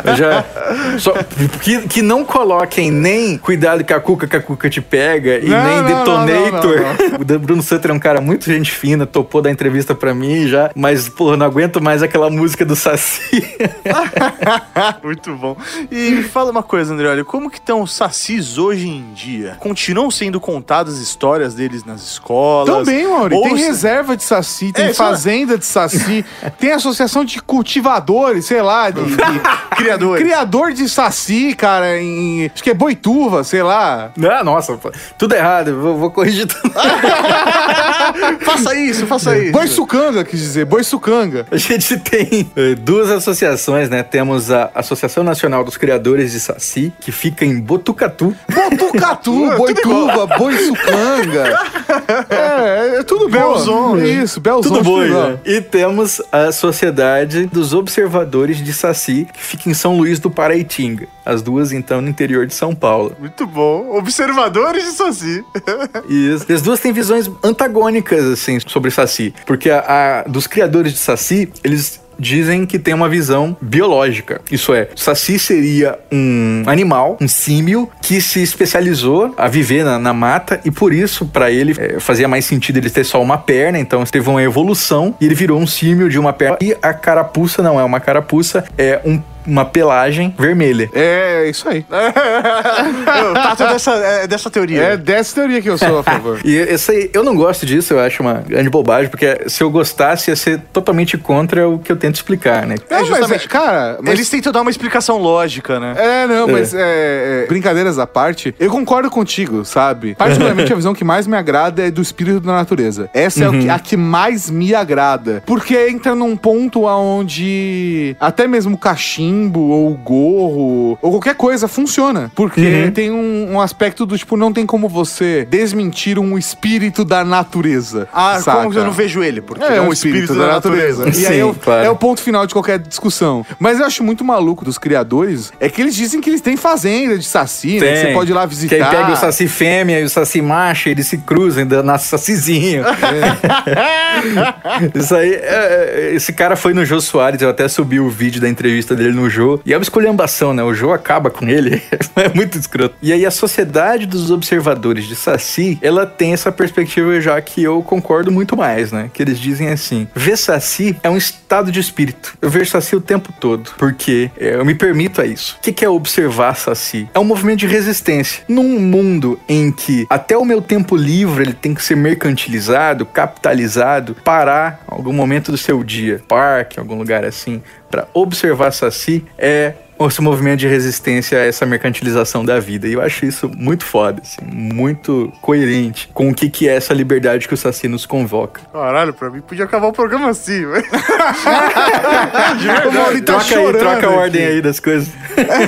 (laughs) Já. Só, que, que não coloquem nem Cuidado que a Cuca, que a Cuca te pega e Não, nem não, Detonator. não, (laughs) O Bruno Sutter é um cara muito gente fina, topou dar entrevista pra mim já, mas, porra, não aguento mais aquela música do Saci. (laughs) muito bom. E me fala uma coisa, André, olha, como que estão os sacis hoje em dia? Continuam sendo contadas histórias deles nas escolas? Também, Mauri. Ou Tem se- reserva de saci, tem É, é- fazenda de saci, (laughs) tem associação de cultivadores, sei lá, de, de- (laughs) Criadores. criador de saci, cara, em. Acho que é boituva, sei lá. ah, nossa, tudo errado, vou, vou corrigir tudo. (laughs) faça isso, faça isso. Boiçucanga, quis dizer, boiçucanga. A gente tem eh, duas associações, né? Temos a Associação Nacional dos Criadores de Saci, que fica em Botucatu. Botucatu, boituva, boiçucanga. (laughs) É, é tudo bom. Belzão, né? Isso, Belzão. Tudo bom, igual. né? E temos a Sociedade dos Observadores de Saci, que fica em São Luís do Paraitinga. As duas, então, no interior de São Paulo. Muito bom. Observadores de Saci. (laughs) Isso. E as duas têm visões antagônicas, assim, sobre Saci. Porque a, a- dos criadores de Saci, eles dizem que tem uma visão biológica. Isso é, Saci seria um animal, um símio, que se especializou a viver na, na mata e por isso, para ele, eh, fazia mais sentido ele ter só uma perna, então teve uma evolução e ele virou um símio de uma perna. E a carapuça não é uma carapuça, é um- uma pelagem vermelha. É, isso aí. (laughs) Eu trato dessa, é, dessa teoria. É dessa teoria que eu sou a favor. (laughs) E esse aí, eu não gosto disso, eu acho uma grande bobagem, porque se eu gostasse ia ser totalmente contra o que eu tento explicar, né? É, mas, justamente. é, cara, mas Eles tentam dar uma explicação lógica, né? É, não, mas é, é, brincadeiras à parte, eu concordo contigo, sabe? Particularmente (laughs) a visão que mais me agrada é do espírito da natureza. Essa é o que- a que mais me agrada. Porque entra num ponto onde até mesmo o cachimbo ou o gorro ou qualquer coisa funciona. Porque tem um, um aspecto do tipo, não tem como você desmentir um espírito da natureza. Ah, saca? como eu não vejo ele? Porque É, ele é um um espírito, da, natureza. E Sim, aí é o, claro. é o ponto final de qualquer discussão. Mas eu acho muito maluco dos criadores é que eles dizem que eles têm fazenda de saci, né? Que você pode ir lá Que visitar. aí pega o saci fêmea e o saci macho, eles se cruzam e nasce sacizinho. (laughs) Isso aí, é, é, esse cara foi no Jô Soares, eu até subi o vídeo da entrevista dele no o Jô. E é uma esculhambação, né? O Jô acaba com ele. (laughs) é muito escroto. E aí a sociedade dos observadores de Saci, ela tem essa perspectiva já que eu concordo muito mais, né? Que eles dizem assim: ver Saci é um estado de espírito. Eu vejo Saci o tempo todo, porque é, eu me permito a isso. O que é observar Saci? É um movimento de resistência. Num mundo em que até o meu tempo livre ele tem que ser mercantilizado, capitalizado, parar algum momento do seu dia, parque, algum lugar assim, para observar Saci é esse movimento de resistência a essa mercantilização da vida. E eu acho isso muito foda, assim, muito coerente com o que, que é essa liberdade que o Saci nos convoca. Caralho, pra mim podia acabar o programa assim, velho. (laughs) O Mauri tá troca aí, chorando troca a aqui. ordem aí das coisas.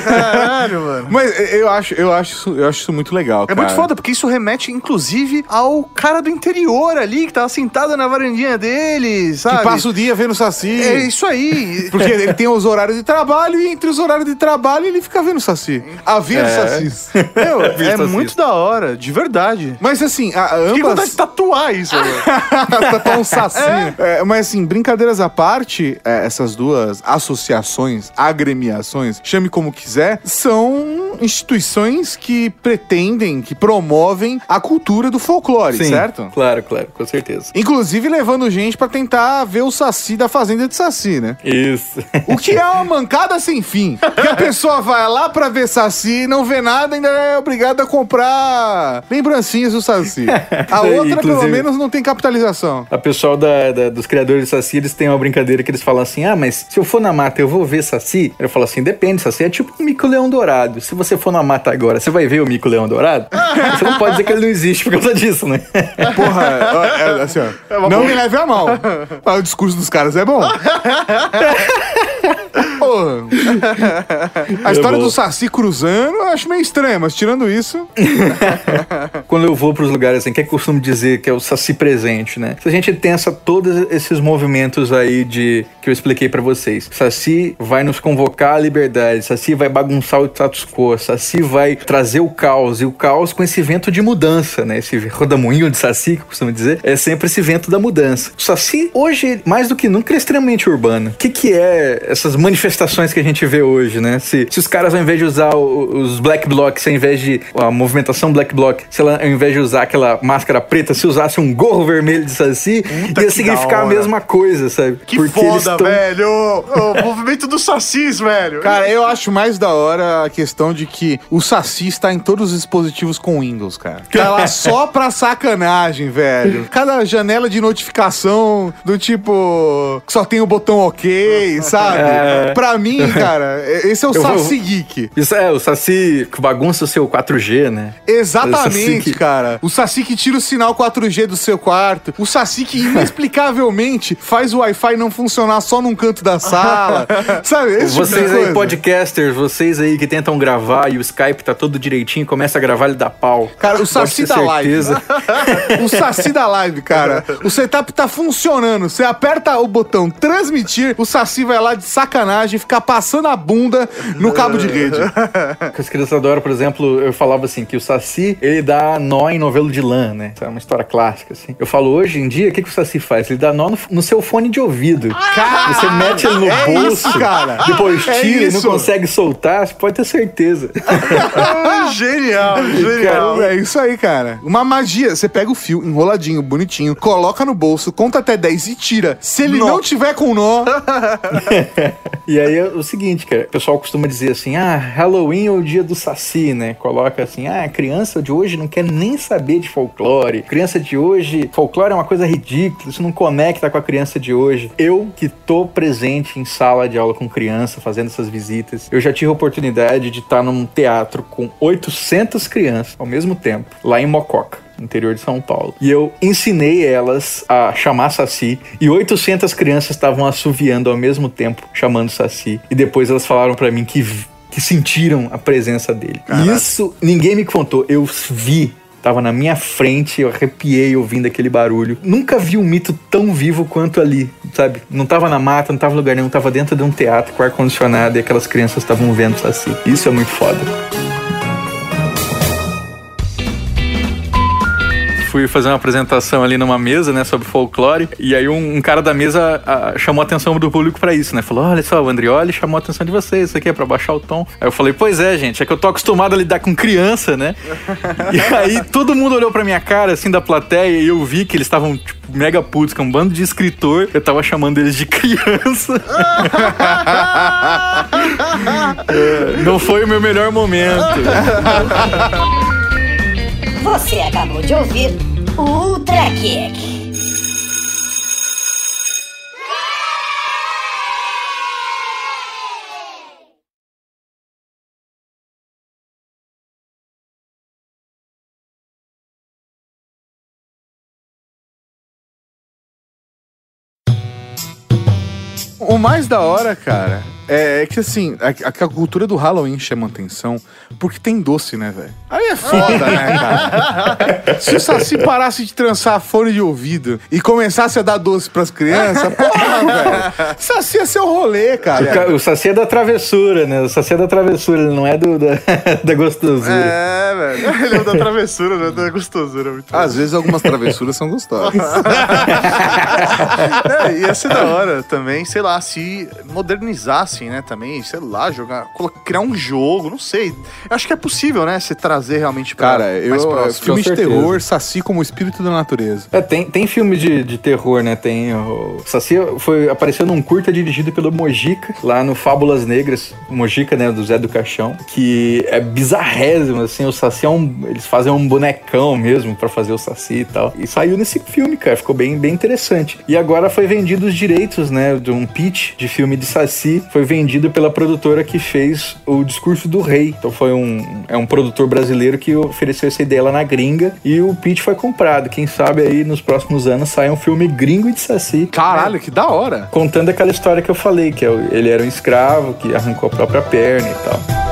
Caralho, mano. Mas eu acho, eu acho, isso, eu acho isso muito legal, É cara. muito foda, porque isso remete, inclusive, ao cara do interior ali, que tava sentado na varandinha dele, sabe? Que passa o dia vendo Saci. É isso aí. Porque ele tem os horários de trabalho e entre os horários de trabalho ele fica vendo Saci. A ver É. Sacis. (laughs) Meu, é muito da hora, de verdade. Mas assim, a, Fiquei com vontade ambas... de tatuar isso, velho. (laughs) Tatuar um saci. É, mas assim, brincadeiras à parte, é, essas duas associações, agremiações, chame como quiser, são instituições que pretendem, que promovem a cultura do folclore, certo? Claro, claro, com certeza. Inclusive levando gente pra tentar ver o saci da fazenda de saci, né? Isso. O que é uma mancada sem fim. (laughs) Porque a pessoa vai lá pra ver Saci, não vê nada, ainda é obrigada a comprar lembrancinhas do Saci. (laughs) A outra, pelo Inclusive- menos, não tem capitalização. A pessoal da, da- dos criadores de Saci, eles têm uma brincadeira que eles falam assim: ah, mas se eu for na mata, eu vou ver Saci? Eu falo assim: depende, Saci é tipo um mico-leão dourado. Se você for na mata agora, você vai ver o mico-leão dourado? (laughs) você não pode dizer que ele não existe por causa disso, né? Porra, ó, é, assim, ó, não me leve a mal. Mas (laughs) o discurso dos caras é bom. Porra. A história do Saci cruzando eu acho meio estranha, mas tirando isso. (laughs) Quando eu vou pros lugares assim, que é que eu costumo dizer que é o Saci presente, né? Se a gente tensa todos esses movimentos aí de que eu expliquei pra vocês. Saci vai nos convocar à liberdade, Saci vai bagunçar o status quo, Saci vai trazer o caos, e o caos com esse vento de mudança, né? Esse rodamuinho de Saci, que eu costumo dizer, é sempre esse vento da mudança. O Saci, hoje, mais do que nunca, é extremamente urbano. O que, que é essas manifestações que a gente vê hoje, né? Se, se os caras, ao invés de usar o- os black blocs, ao invés de a movimentação black bloc, se ela, ao invés de usar aquela máscara preta, se usasse um gorro vermelho de Saci, Puta ia significar a mesma coisa, sabe? Que eles foda, tão- velho. O movimento dos sacis, velho. Cara, eu acho mais da hora a questão de que o Saci está em todos os dispositivos com Windows, cara. Tá lá (laughs) só pra sacanagem, velho. Cada janela de notificação do tipo. que só tem o botão OK, sabe? É. Pra mim, (laughs) cara, esse é o Eu vou- Saci Geek. Isso é, o Saci que bagunça o seu 4G, né? O Saci Exatamente, que- cara. O Saci que tira o sinal 4G do seu quarto. O Saci que inexplicavelmente (laughs) faz o Wi-Fi não funcionar só num canto da sala. (laughs) Sabe? Esse tipo Vocês aí, coisa. podcasters, vocês aí que tentam gravar e o Skype tá todo direitinho, começa a gravar, ele dá pau. Cara, o Saci da live. certeza. o Saci da live, cara. O setup tá funcionando. Você aperta o botão transmitir, o Saci vai lá de sacanagem ficar passando a bunda no cabo de rede. Que (laughs) As crianças adoram, por exemplo, eu falava assim, que o Saci, ele dá nó em novelo de lã, né? Isso é uma história clássica, assim. Eu falo, hoje em dia, o que, que o Saci faz? Ele dá nó no, no seu fone de ouvido. Você mete ele no é bolso, isso, cara. depois É tira e não consegue soltar, você pode ter certeza. genial, (laughs) genial. Cara, é isso aí, cara. Uma magia. Você pega o fio enroladinho, bonitinho, coloca no bolso, conta até 10 e tira. Se ele Nó. não tiver com nó, E (laughs) aí é o seguinte, cara, o pessoal costuma dizer assim, ah, Halloween é o dia do Saci, né? Coloca assim, ah, a criança de hoje não quer nem saber de folclore. Criança de hoje, folclore é uma coisa ridícula, isso não conecta com a criança de hoje. Eu que tô presente em sala de aula com criança, fazendo essas visitas, eu já tive a oportunidade de estar num teatro com 800 crianças ao mesmo tempo, lá em Mococa interior de São Paulo. E eu ensinei elas a chamar Saci e 800 crianças estavam assoviando ao mesmo tempo, chamando Saci. E depois elas falaram pra mim que que sentiram a presença dele. E isso ninguém me contou, eu vi Tava na minha frente, eu arrepiei ouvindo aquele barulho. Nunca vi um mito tão vivo quanto ali, sabe? Não tava na mata, não tava em lugar nenhum, tava dentro de um teatro com ar-condicionado e aquelas crianças estavam vendo Saci. Isso é muito foda. Fui fazer uma apresentação ali numa mesa, né, sobre folclore, e aí um, um cara da mesa a, chamou a atenção do público pra isso, né? Falou: olha só, o Andrioli chamou a atenção de vocês, isso aqui é pra baixar o tom. Aí eu falei, pois é, gente, é que eu tô acostumado a lidar com criança, né? (laughs) e aí todo mundo olhou pra minha cara, assim, da plateia, e eu vi que eles estavam, tipo, mega putos, com um bando de escritor, eu tava chamando eles de criança. (laughs) É, não foi o meu melhor momento. (laughs) Você acabou de ouvir o Ultra Kick. O mais da hora, cara, é, é que assim, a, a cultura do Halloween chama atenção porque tem doce, né, velho? Aí é foda, né, (laughs) cara? Se o Saci parasse de trançar fone de ouvido e começasse a dar doce pras crianças, porra, velho. Saci ser o rolê, O, cara. ca- o Saci é da travessura, né? O Saci é da travessura, ele não é do, da, (laughs) da gostosura. É, velho. (laughs) Ele é o da travessura, né? Da gostosura. Muito Às vezes algumas travessuras são gostosas. É, ia ser da hora também, sei lá, se modernizassem, né, também, sei lá, jogar, criar um jogo, não sei. Eu acho que é possível, né, se trazer realmente pra Cara, mais eu, próximo. filme de terror, Saci como espírito da natureza. É, tem, tem filme de, de terror, né? Tem. O Saci foi, apareceu num curta dirigido pelo Mojica, lá no Fábulas Negras. Mojica, né? Do Zé do Caixão. Que é bizarrésimo, assim. O Saci é um. Eles fazem um bonecão mesmo pra fazer o Saci e tal. E saiu nesse filme, cara. Ficou bem, bem interessante. E agora foi vendido os direitos, né? De um pitch de filme de Saci. Foi vendido pela produtora que fez o Discurso do Rei. Então foi um. É um produtor brasileiro que ofereceu essa ideia lá na gringa. E o pitch foi comprado. Quem sabe aí nos próximos anos sai um filme gringo de Saci. Caralho, que da hora. Contando aquela história que eu falei, que é ele era um escravo que arrancou a própria perna e tal.